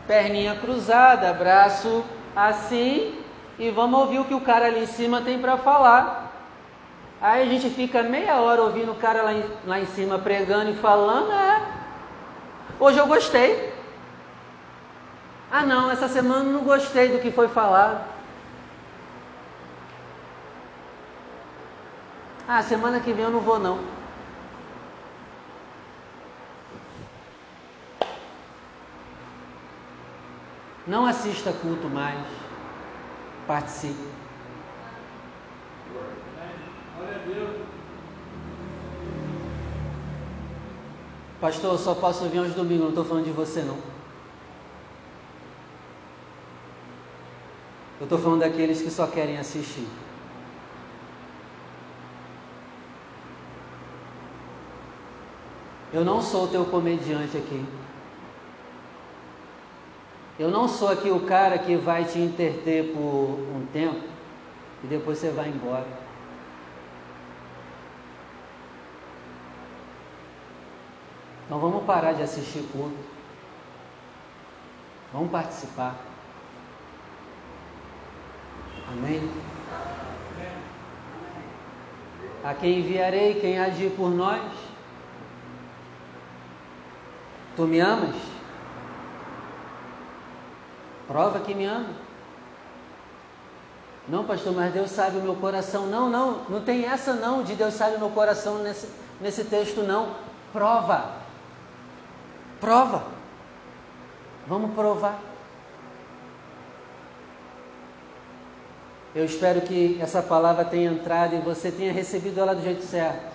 Perninha cruzada, braço assim, e vamos ouvir o que o cara ali em cima tem para falar. Aí a gente fica meia hora ouvindo o cara lá em, lá em cima pregando e falando, é. Hoje eu gostei. Ah não, essa semana não gostei do que foi falado. Ah, semana que vem eu não vou não. Não assista culto mais. Participe. Pastor, eu só posso vir aos domingos, não estou falando de você não. Eu estou falando daqueles que só querem assistir. Eu não sou o teu comediante aqui. Eu não sou aqui o cara que vai te interter por um tempo e depois você vai embora. Então vamos parar de assistir culto. Vamos participar. Amém? A quem enviarei, quem agir por nós? Tu me amas? Prova que me ama. Não, pastor, mas Deus sabe o meu coração. Não, não, não tem essa não de Deus sabe o meu coração nesse, nesse texto, não. Prova. Prova. Vamos provar. Eu espero que essa palavra tenha entrado e você tenha recebido ela do jeito certo.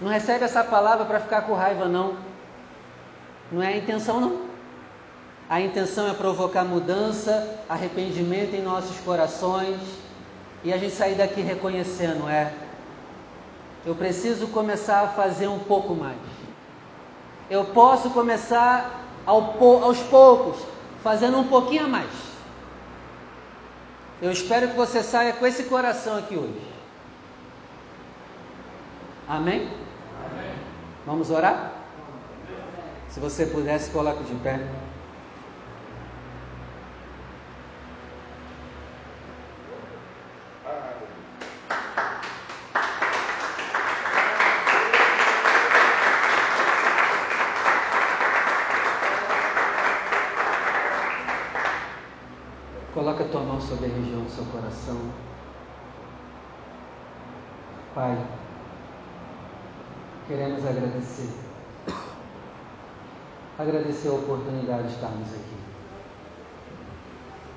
Não recebe essa palavra para ficar com raiva, não. Não é a intenção, não. A intenção é provocar mudança, arrependimento em nossos corações e a gente sair daqui reconhecendo, é. Eu preciso começar a fazer um pouco mais. Eu posso começar aos poucos, fazendo um pouquinho a mais. Eu espero que você saia com esse coração aqui hoje. Amém? Amém. Vamos orar? Se você pudesse, coloque de pé. Coloca a tua mão sobre a região do seu coração. Pai, queremos agradecer. Agradecer a oportunidade de estarmos aqui.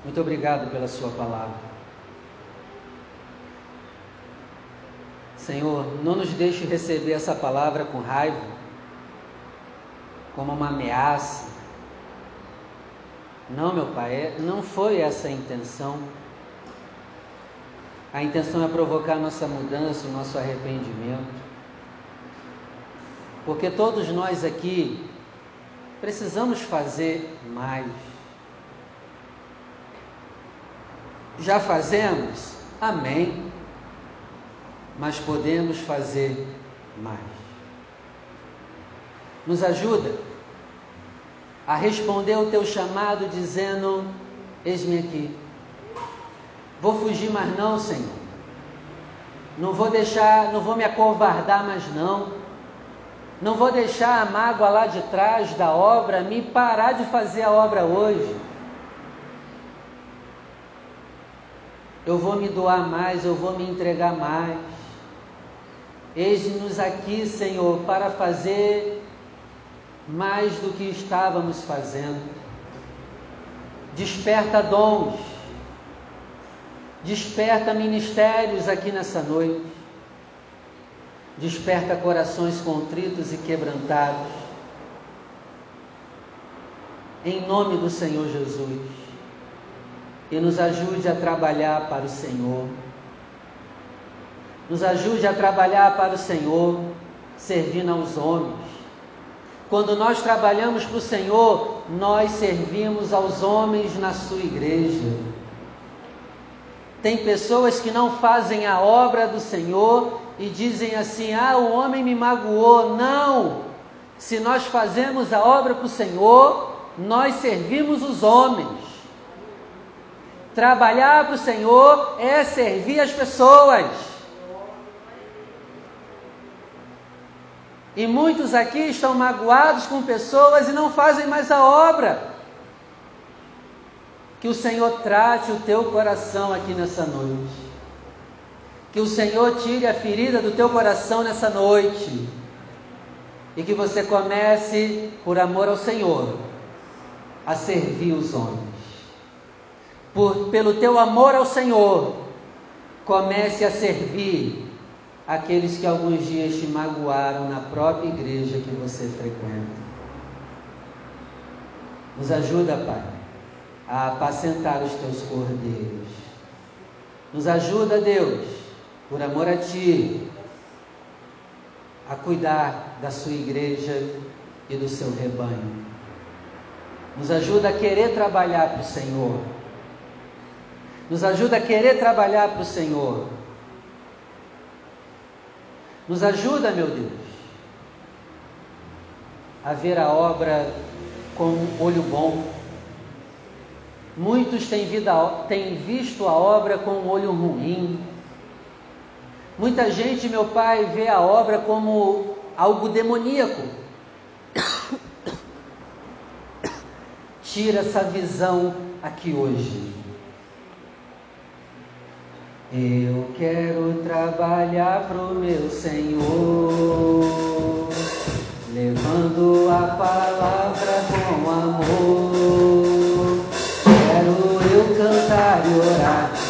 Muito obrigado pela Sua palavra. Senhor, não nos deixe receber essa palavra com raiva, como uma ameaça, não, meu Pai, é, não foi essa a intenção. A intenção é provocar nossa mudança, o nosso arrependimento. Porque todos nós aqui precisamos fazer mais. Já fazemos? Amém. Mas podemos fazer mais. Nos ajuda a responder ao teu chamado, dizendo: Eis-me aqui. Vou fugir, mas não, Senhor. Não vou deixar, não vou me acovardar, mas não. Não vou deixar a mágoa lá de trás da obra me parar de fazer a obra hoje. Eu vou me doar mais, eu vou me entregar mais. Eis-nos aqui, Senhor, para fazer mais do que estávamos fazendo. Desperta dons, desperta ministérios aqui nessa noite, desperta corações contritos e quebrantados. Em nome do Senhor Jesus, e nos ajude a trabalhar para o Senhor. Nos ajude a trabalhar para o Senhor, servindo aos homens quando nós trabalhamos para o Senhor, nós servimos aos homens na sua igreja. Tem pessoas que não fazem a obra do Senhor e dizem assim: ah, o homem me magoou. Não! Se nós fazemos a obra para o Senhor, nós servimos os homens. Trabalhar para o Senhor é servir as pessoas. E muitos aqui estão magoados com pessoas e não fazem mais a obra. Que o Senhor trate o teu coração aqui nessa noite. Que o Senhor tire a ferida do teu coração nessa noite. E que você comece, por amor ao Senhor, a servir os homens. Por, pelo teu amor ao Senhor, comece a servir aqueles que alguns dias te magoaram na própria igreja que você frequenta. Nos ajuda, Pai, a apacentar os teus cordeiros. Nos ajuda, Deus, por amor a Ti, a cuidar da sua igreja e do seu rebanho. Nos ajuda a querer trabalhar para o Senhor. Nos ajuda a querer trabalhar para o Senhor. Nos ajuda, meu Deus, a ver a obra com um olho bom. Muitos têm, vida, têm visto a obra com um olho ruim. Muita gente, meu pai, vê a obra como algo demoníaco. Tira essa visão aqui hoje. Eu quero trabalhar pro meu Senhor, levando a palavra com amor. Quero eu cantar e orar,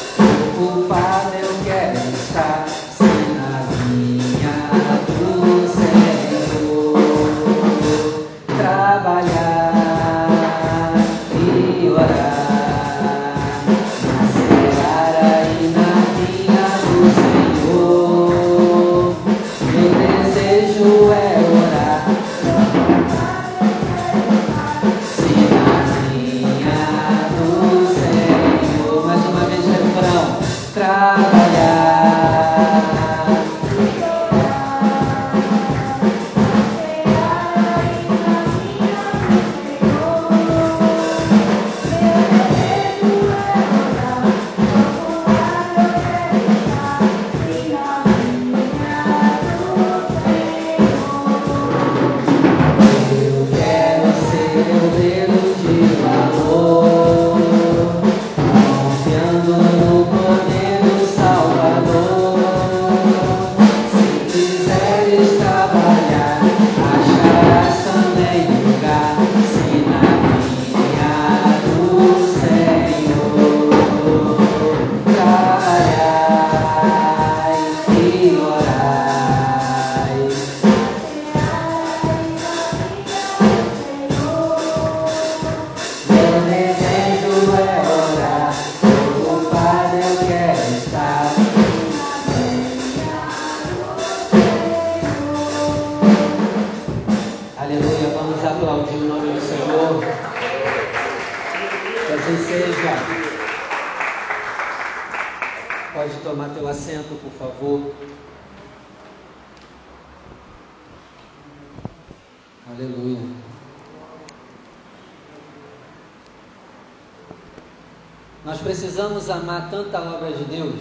precisamos amar tanta obra de Deus.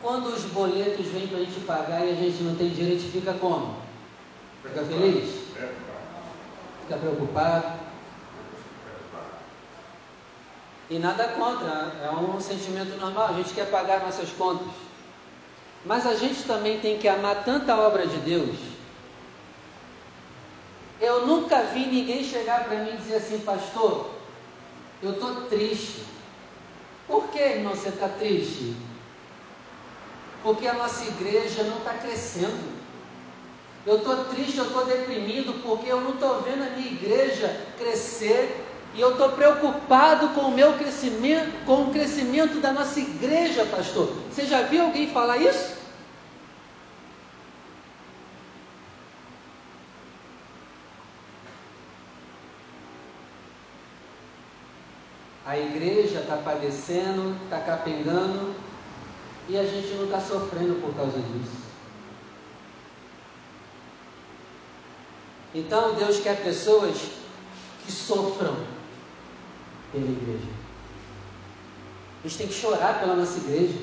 Quando os boletos vêm para a gente pagar e a gente não tem dinheiro, a gente fica como? Fica feliz? Fica preocupado? E nada contra, é um sentimento normal, a gente quer pagar nossas contas. Mas a gente também tem que amar tanta obra de Deus eu nunca vi ninguém chegar para mim e dizer assim, pastor, eu estou triste. Por que, irmão, você está triste? Porque a nossa igreja não está crescendo. Eu estou triste, eu estou deprimido, porque eu não estou vendo a minha igreja crescer. E eu estou preocupado com o meu crescimento, com o crescimento da nossa igreja, pastor. Você já viu alguém falar isso? A igreja está padecendo, está capengando e a gente não está sofrendo por causa disso. Então Deus quer pessoas que sofram pela igreja. A gente tem que chorar pela nossa igreja.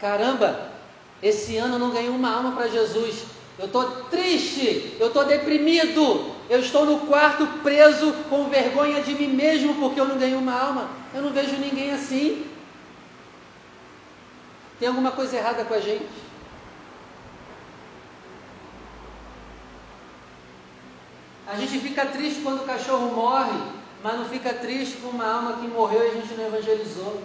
Caramba, esse ano eu não ganhei uma alma para Jesus. Eu estou triste, eu estou deprimido, eu estou no quarto preso com vergonha de mim mesmo porque eu não ganhei uma alma. Eu não vejo ninguém assim. Tem alguma coisa errada com a gente? A gente fica triste quando o cachorro morre, mas não fica triste com uma alma que morreu e a gente não evangelizou.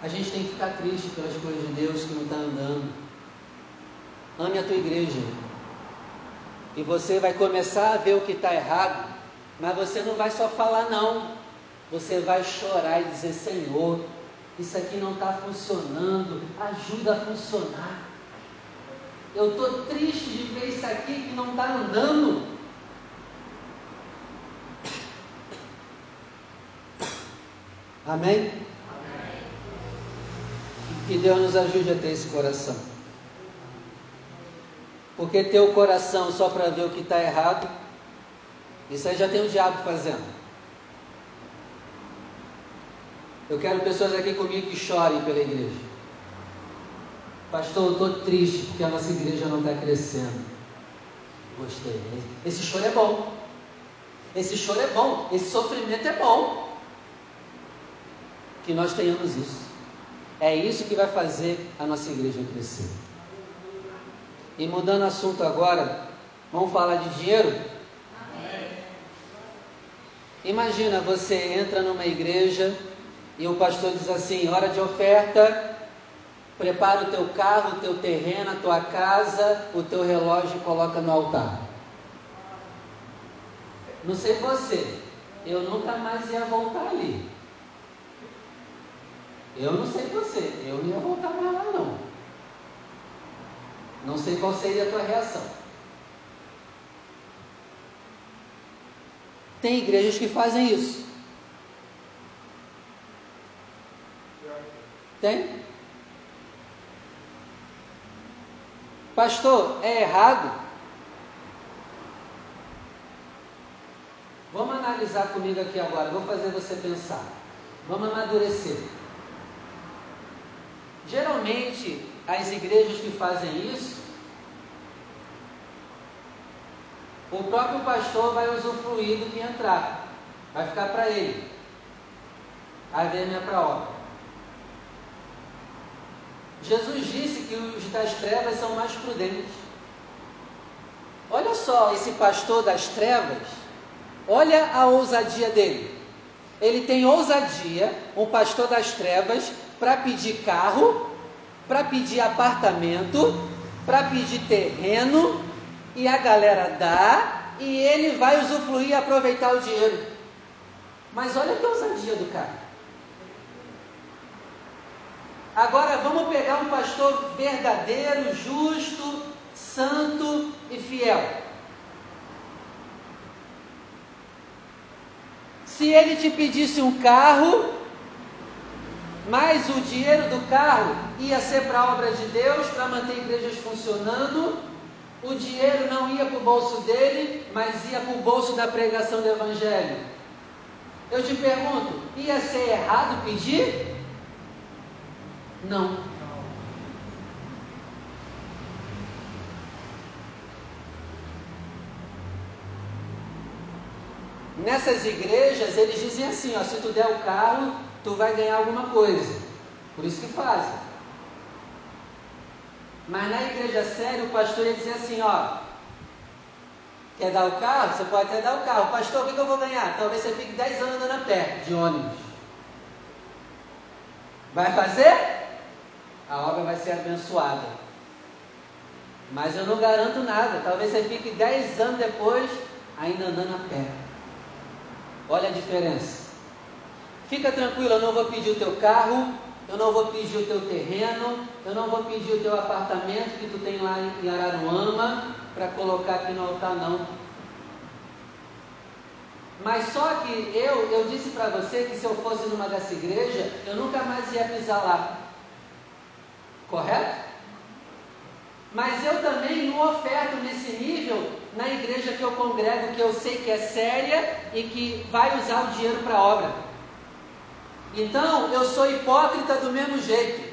A gente tem que ficar triste pelas coisas de Deus que não está andando. Ame a tua igreja. E você vai começar a ver o que está errado Mas você não vai só falar, não. Você vai chorar e dizer: Senhor, isso aqui não está funcionando, ajuda a funcionar. Eu estou triste de ver isso aqui que não está andando. Amém? Que Deus nos ajude a ter esse coração. Porque ter o coração só para ver o que está errado, isso aí já tem o diabo fazendo. Eu quero pessoas aqui comigo que chorem pela igreja. Pastor, eu estou triste porque a nossa igreja não está crescendo. Gostei. Esse choro é bom. Esse choro é bom. Esse sofrimento é bom. Que nós tenhamos isso. É isso que vai fazer a nossa igreja crescer. E mudando assunto agora, vamos falar de dinheiro? Imagina você entra numa igreja e o pastor diz assim: hora de oferta, prepara o teu carro, o teu terreno, a tua casa, o teu relógio e coloca no altar. Não sei você, eu nunca mais ia voltar ali. Eu não sei você, eu não ia voltar mais lá não. Não sei qual seria a tua reação. Tem igrejas que fazem isso. Tem? Pastor, é errado? Vamos analisar comigo aqui agora, vou fazer você pensar. Vamos amadurecer. Geralmente, as igrejas que fazem isso, o próprio pastor vai usufruir do que entrar, vai ficar para ele. A verme é para obra. Jesus disse que os das trevas são mais prudentes. Olha só esse pastor das trevas, olha a ousadia dele. Ele tem ousadia, um pastor das trevas, para pedir carro, para pedir apartamento, para pedir terreno, e a galera dá, e ele vai usufruir e aproveitar o dinheiro. Mas olha que ousadia do cara. Agora vamos pegar um pastor verdadeiro, justo, santo e fiel. Se ele te pedisse um carro, mas o dinheiro do carro ia ser para a obra de Deus, para manter igrejas funcionando. O dinheiro não ia para o bolso dele, mas ia para o bolso da pregação do Evangelho. Eu te pergunto, ia ser errado pedir? Não. Nessas igrejas, eles dizem assim: ó, se tu der o carro, tu vai ganhar alguma coisa. Por isso que fazem. Mas na igreja séria, o pastor ia dizer assim: ó, quer dar o carro? Você pode até dar o carro. Pastor, o que, eu vou ganhar? Talvez você fique 10 anos andando a pé de ônibus. Vai fazer? A obra vai ser abençoada. Mas eu não garanto nada. Talvez você fique 10 anos depois ainda andando a pé. Olha a diferença. Fica tranquilo, eu não vou pedir o teu carro, eu não vou pedir o teu terreno, eu não vou pedir o teu apartamento que tu tem lá em Araruama para colocar aqui no altar, não. Mas só que eu, eu disse para você que se eu fosse numa dessa igreja, eu nunca mais ia pisar lá. Correto? Mas eu também não oferto nesse nível na igreja que eu congrego, que eu sei que é séria e que vai usar o dinheiro para obra. Então eu sou hipócrita do mesmo jeito.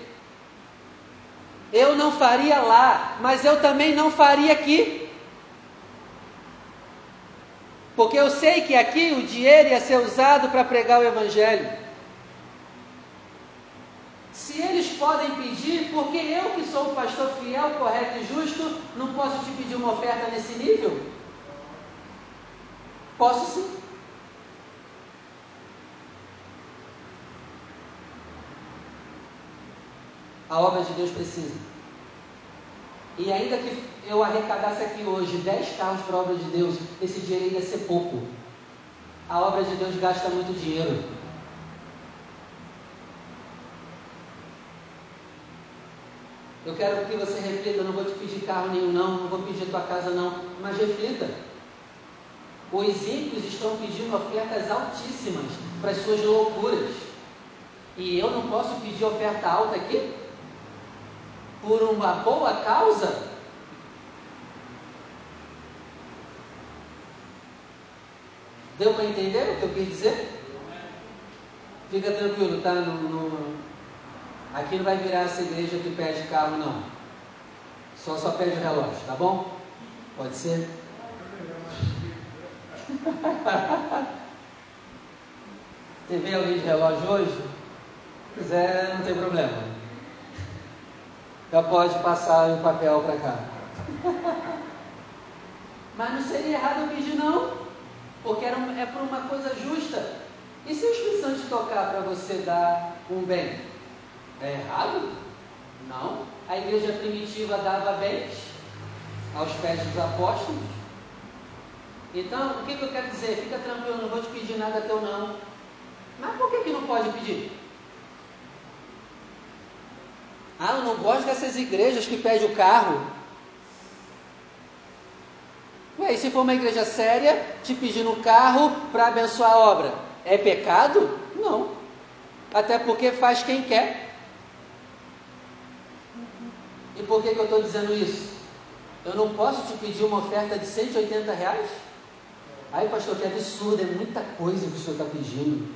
Eu não faria lá, mas eu também não faria aqui. Porque eu sei que aqui o dinheiro ia ser usado para pregar o Evangelho. Se eles podem pedir, porque eu que sou o pastor fiel, correto e justo, não posso te pedir uma oferta nesse nível? Posso sim. A obra de Deus precisa. E ainda que eu arrecadasse aqui hoje 10 carros para a obra de Deus, esse dinheiro ia ser pouco. A obra de Deus gasta muito dinheiro. Eu quero que você reflita, não vou te pedir carro nenhum não, não vou pedir tua casa não, mas reflita. Os ímpios estão pedindo ofertas altíssimas para as suas loucuras. E eu não posso pedir oferta alta aqui? Por uma boa causa? Deu para entender o que eu quis dizer? Fica tranquilo, tá? No, no... Aqui não vai virar essa igreja que pede carro, não. Só só pede relógio, tá bom? Pode ser? Você vê alguém de relógio hoje? Se quiser, não tem problema. Já pode passar o papel para cá. Mas não seria errado eu pedir, não porque era, é por uma coisa justa. E se o Espírito Santo te tocar para você dar um bem? É errado? Não. A igreja primitiva dava bens aos pés dos apóstolos. Então, o que, que eu quero dizer? Fica tranquilo, não vou te pedir nada teu não. Mas por que, que não pode pedir? Ah, eu não gosto dessas igrejas que pedem o carro. Ué, e se for uma igreja séria, te pedindo um carro para abençoar a obra, é pecado? Não. Até porque faz quem quer. E por que, que eu estou dizendo isso? Eu não posso te pedir uma oferta de 180 reais? Ai, pastor, que absurdo, é muita coisa que o senhor está pedindo.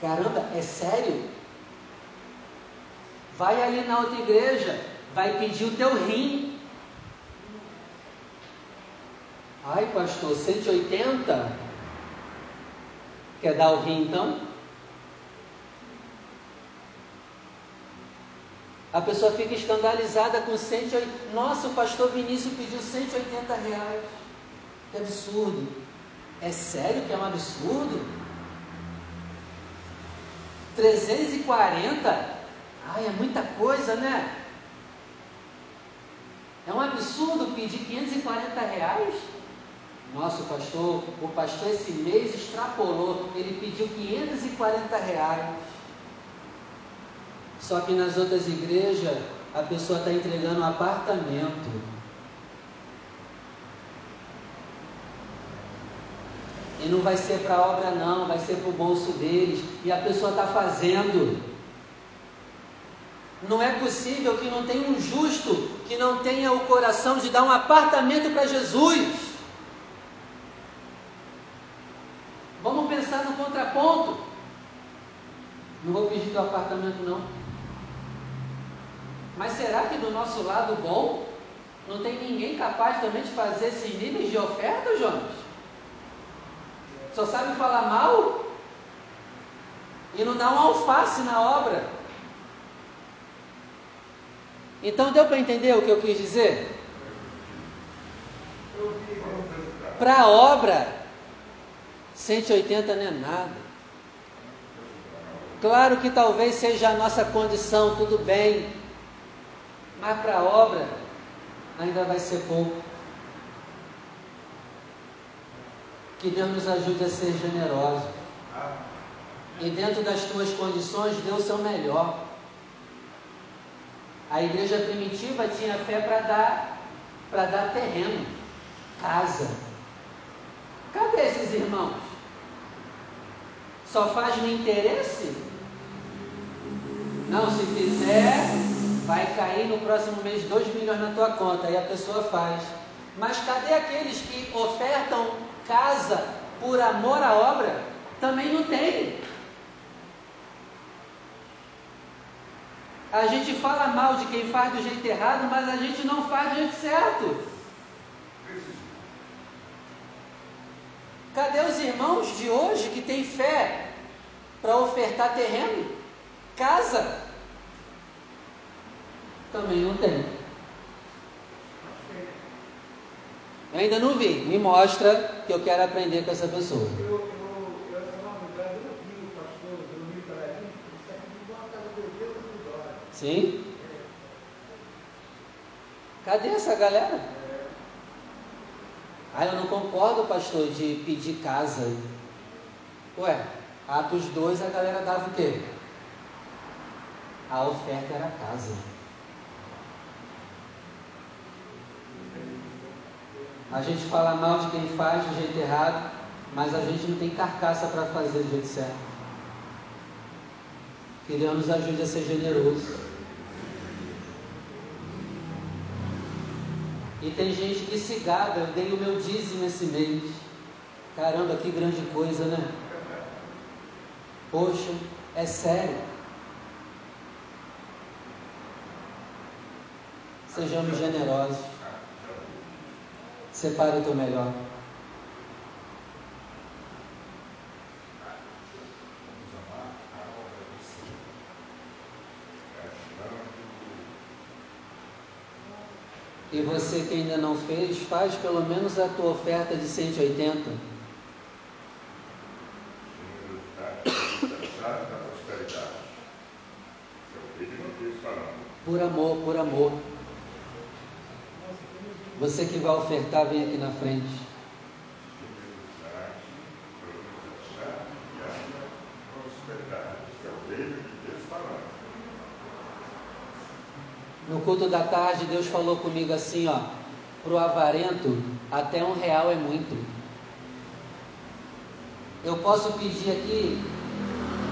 Caramba, é sério? Vai ali na outra igreja, vai pedir o teu rim Ai, pastor, 180? Quer dar o rim então? A pessoa fica escandalizada com 180. Nossa, o pastor Vinícius pediu 180 reais. Que absurdo. É sério que é um absurdo? 340? Ai, é muita coisa, né? É um absurdo pedir 540 reais? Nosso pastor, o pastor esse mês extrapolou, ele pediu 540 reais. Só que nas outras igrejas a pessoa está entregando um apartamento. E não vai ser para a obra não, vai ser para o bolso deles. E a pessoa está fazendo. Não é possível que não tenha um justo que não tenha o coração de dar um apartamento para Jesus. Vamos pensar no contraponto. Não vou pedir teu apartamento, não. Mas será que do nosso lado bom não tem ninguém capaz também de fazer esses níveis de oferta, Jonas? Só sabe falar mal e não dá um alface na obra. Então deu para entender o que eu quis dizer? Para a obra 180 não é nada. Claro que talvez seja a nossa condição, tudo bem, mas para a obra ainda vai ser pouco. Que Deus nos ajude a ser generoso. E dentro das tuas condições, dê o seu melhor. A igreja primitiva tinha fé para dar, para dar terreno, casa. Cadê esses irmãos? Só faz no interesse? Não, se fizer, vai cair no próximo mês 2 milhões na tua conta. Aí a pessoa faz. Mas cadê aqueles que ofertam casa por amor à obra? Também não tem. A gente fala mal de quem faz do jeito errado, mas a gente não faz do jeito certo. Cadê os irmãos de hoje que têm fé para ofertar terreno? Casa? Também não tem. Eu ainda não vi. Me mostra que eu quero aprender com essa pessoa. Sim? Cadê essa galera? Ah, eu não concordo, pastor, de pedir casa. Ué, Atos 2 a galera dava o quê? A oferta era casa. A gente fala mal de quem faz do jeito errado, mas a gente não tem carcaça para fazer do jeito certo. Que Deus nos ajude a ser generoso. E tem gente que se gaba, eu dei o meu dízimo esse mês. Caramba, que grande coisa, né? Poxa, é sério. Sejamos generosos. Separe o teu melhor. E você que ainda não fez, faz pelo menos a tua oferta de 180. Por amor, por amor. Você que vai ofertar, vem aqui na frente. Culto da tarde, Deus falou comigo assim, ó, para o avarento, até um real é muito. Eu posso pedir aqui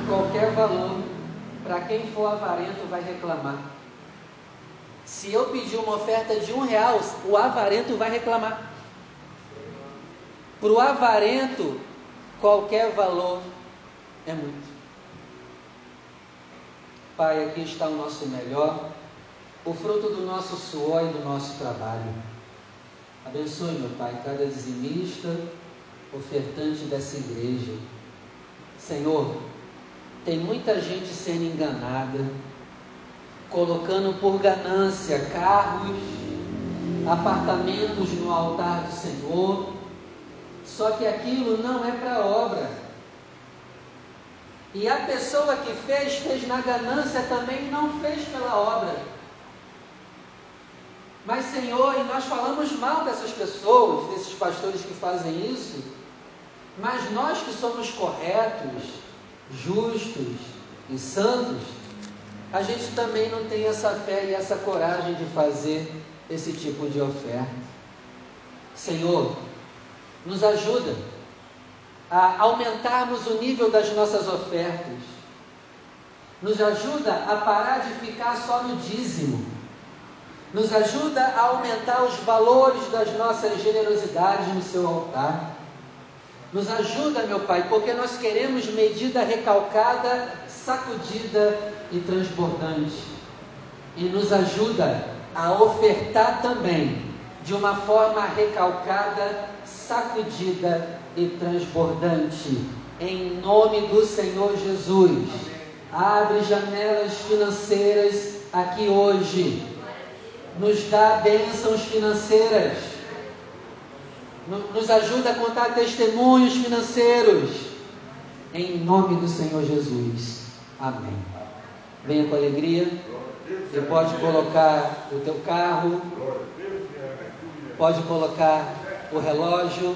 qualquer valor, para quem for avarento vai reclamar. Se eu pedir uma oferta de um real, o avarento vai reclamar. Para o avarento, qualquer valor é muito. Pai, aqui está o nosso melhor o fruto do nosso suor e do nosso trabalho. Abençoe, meu Pai, cada dizimista, ofertante dessa igreja. Senhor, tem muita gente sendo enganada, colocando por ganância carros, apartamentos no altar do Senhor, só que aquilo não é para obra. E a pessoa que fez, fez na ganância também não fez pela obra. Mas, Senhor, e nós falamos mal dessas pessoas, desses pastores que fazem isso, mas nós que somos corretos, justos e santos, a gente também não tem essa fé e essa coragem de fazer esse tipo de oferta. Senhor, nos ajuda a aumentarmos o nível das nossas ofertas. Nos ajuda a parar de ficar só no dízimo nos ajuda a aumentar os valores das nossas generosidades no seu altar. Nos ajuda, meu Pai, porque nós queremos medida recalcada, sacudida e transbordante. E nos ajuda a ofertar também de uma forma recalcada, sacudida e transbordante. Em nome do Senhor Jesus. Abre janelas financeiras aqui hoje nos dá bênçãos financeiras, nos ajuda a contar testemunhos financeiros, em nome do Senhor Jesus. Amém. Venha com alegria. Você pode colocar o teu carro, pode colocar o relógio,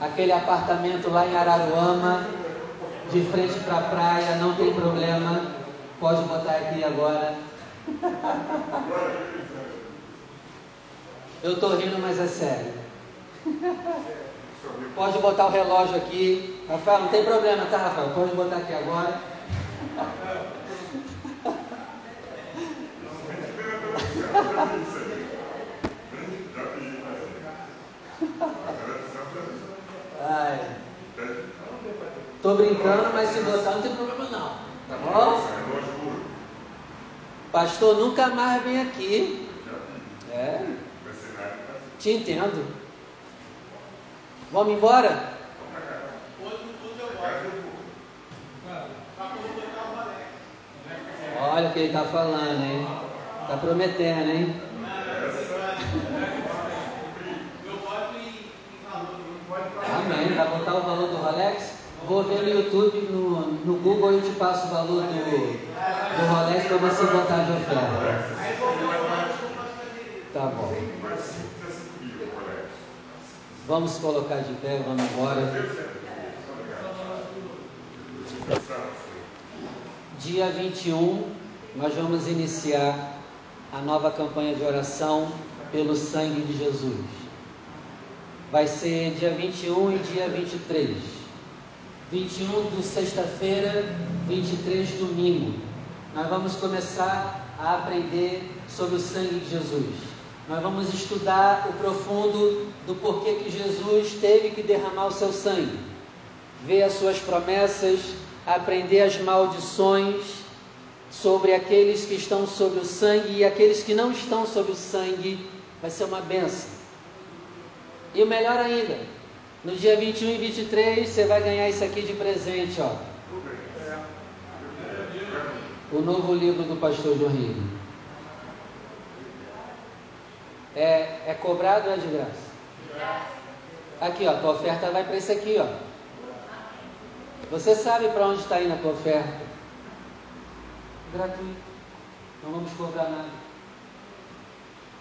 aquele apartamento lá em Araruama, de frente para a praia, não tem problema. Pode botar aqui agora. Eu estou rindo, mas é sério. Pode botar o relógio aqui. Rafael, não tem problema, tá, Rafael? Pode botar aqui agora. Ai. Tô brincando, mas se botar não tem problema não. Tá bom? Pastor, nunca mais vem aqui. É. Te entendo. Vamos embora? Olha o que ele está falando, hein? Está prometendo, hein? Amém. Vai botar o valor do Rolex? Vou ver no YouTube, no, no Google eu te passo o valor do, no rolê que toma sua vontade de oferta. Tá bom. Vamos colocar de pé, vamos embora. Dia 21, nós vamos iniciar a nova campanha de oração pelo sangue de Jesus. Vai ser dia 21 e dia 23. 21 do sexta-feira, 23 domingo. Nós vamos começar a aprender sobre o sangue de Jesus. Nós vamos estudar o profundo do porquê que Jesus teve que derramar o seu sangue, ver as suas promessas, aprender as maldições sobre aqueles que estão sob o sangue e aqueles que não estão sob o sangue. Vai ser uma benção. E o melhor ainda, no dia 21 e 23 você vai ganhar isso aqui de presente, ó. O novo livro do pastor João Rio. É, é cobrado ou é de graça? Aqui, ó, tua oferta vai para esse aqui, ó. Você sabe para onde está indo a tua oferta? Gratuito. Não vamos cobrar nada.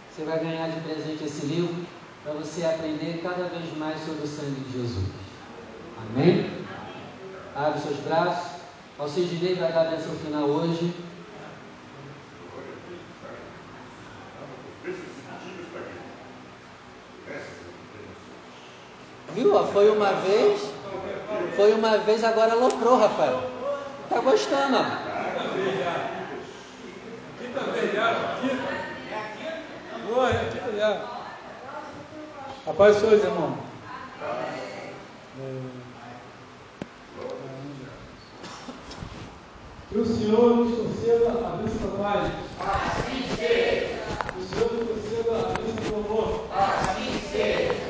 Você vai ganhar de presente esse livro para você aprender cada vez mais sobre o sangue de Jesus. Amém? Abre seus braços. Alcidinei vai dar a final hoje. Viu? Foi uma vez, foi uma vez, agora aloprou, Rafael. Tá gostando, ó. Oi, aqui já. Rapaz, senhores, irmão. Que o Senhor nos conceda a bênção da paz. Assim seja. Que o Senhor nos conceda a bênção do amor. Assim seja.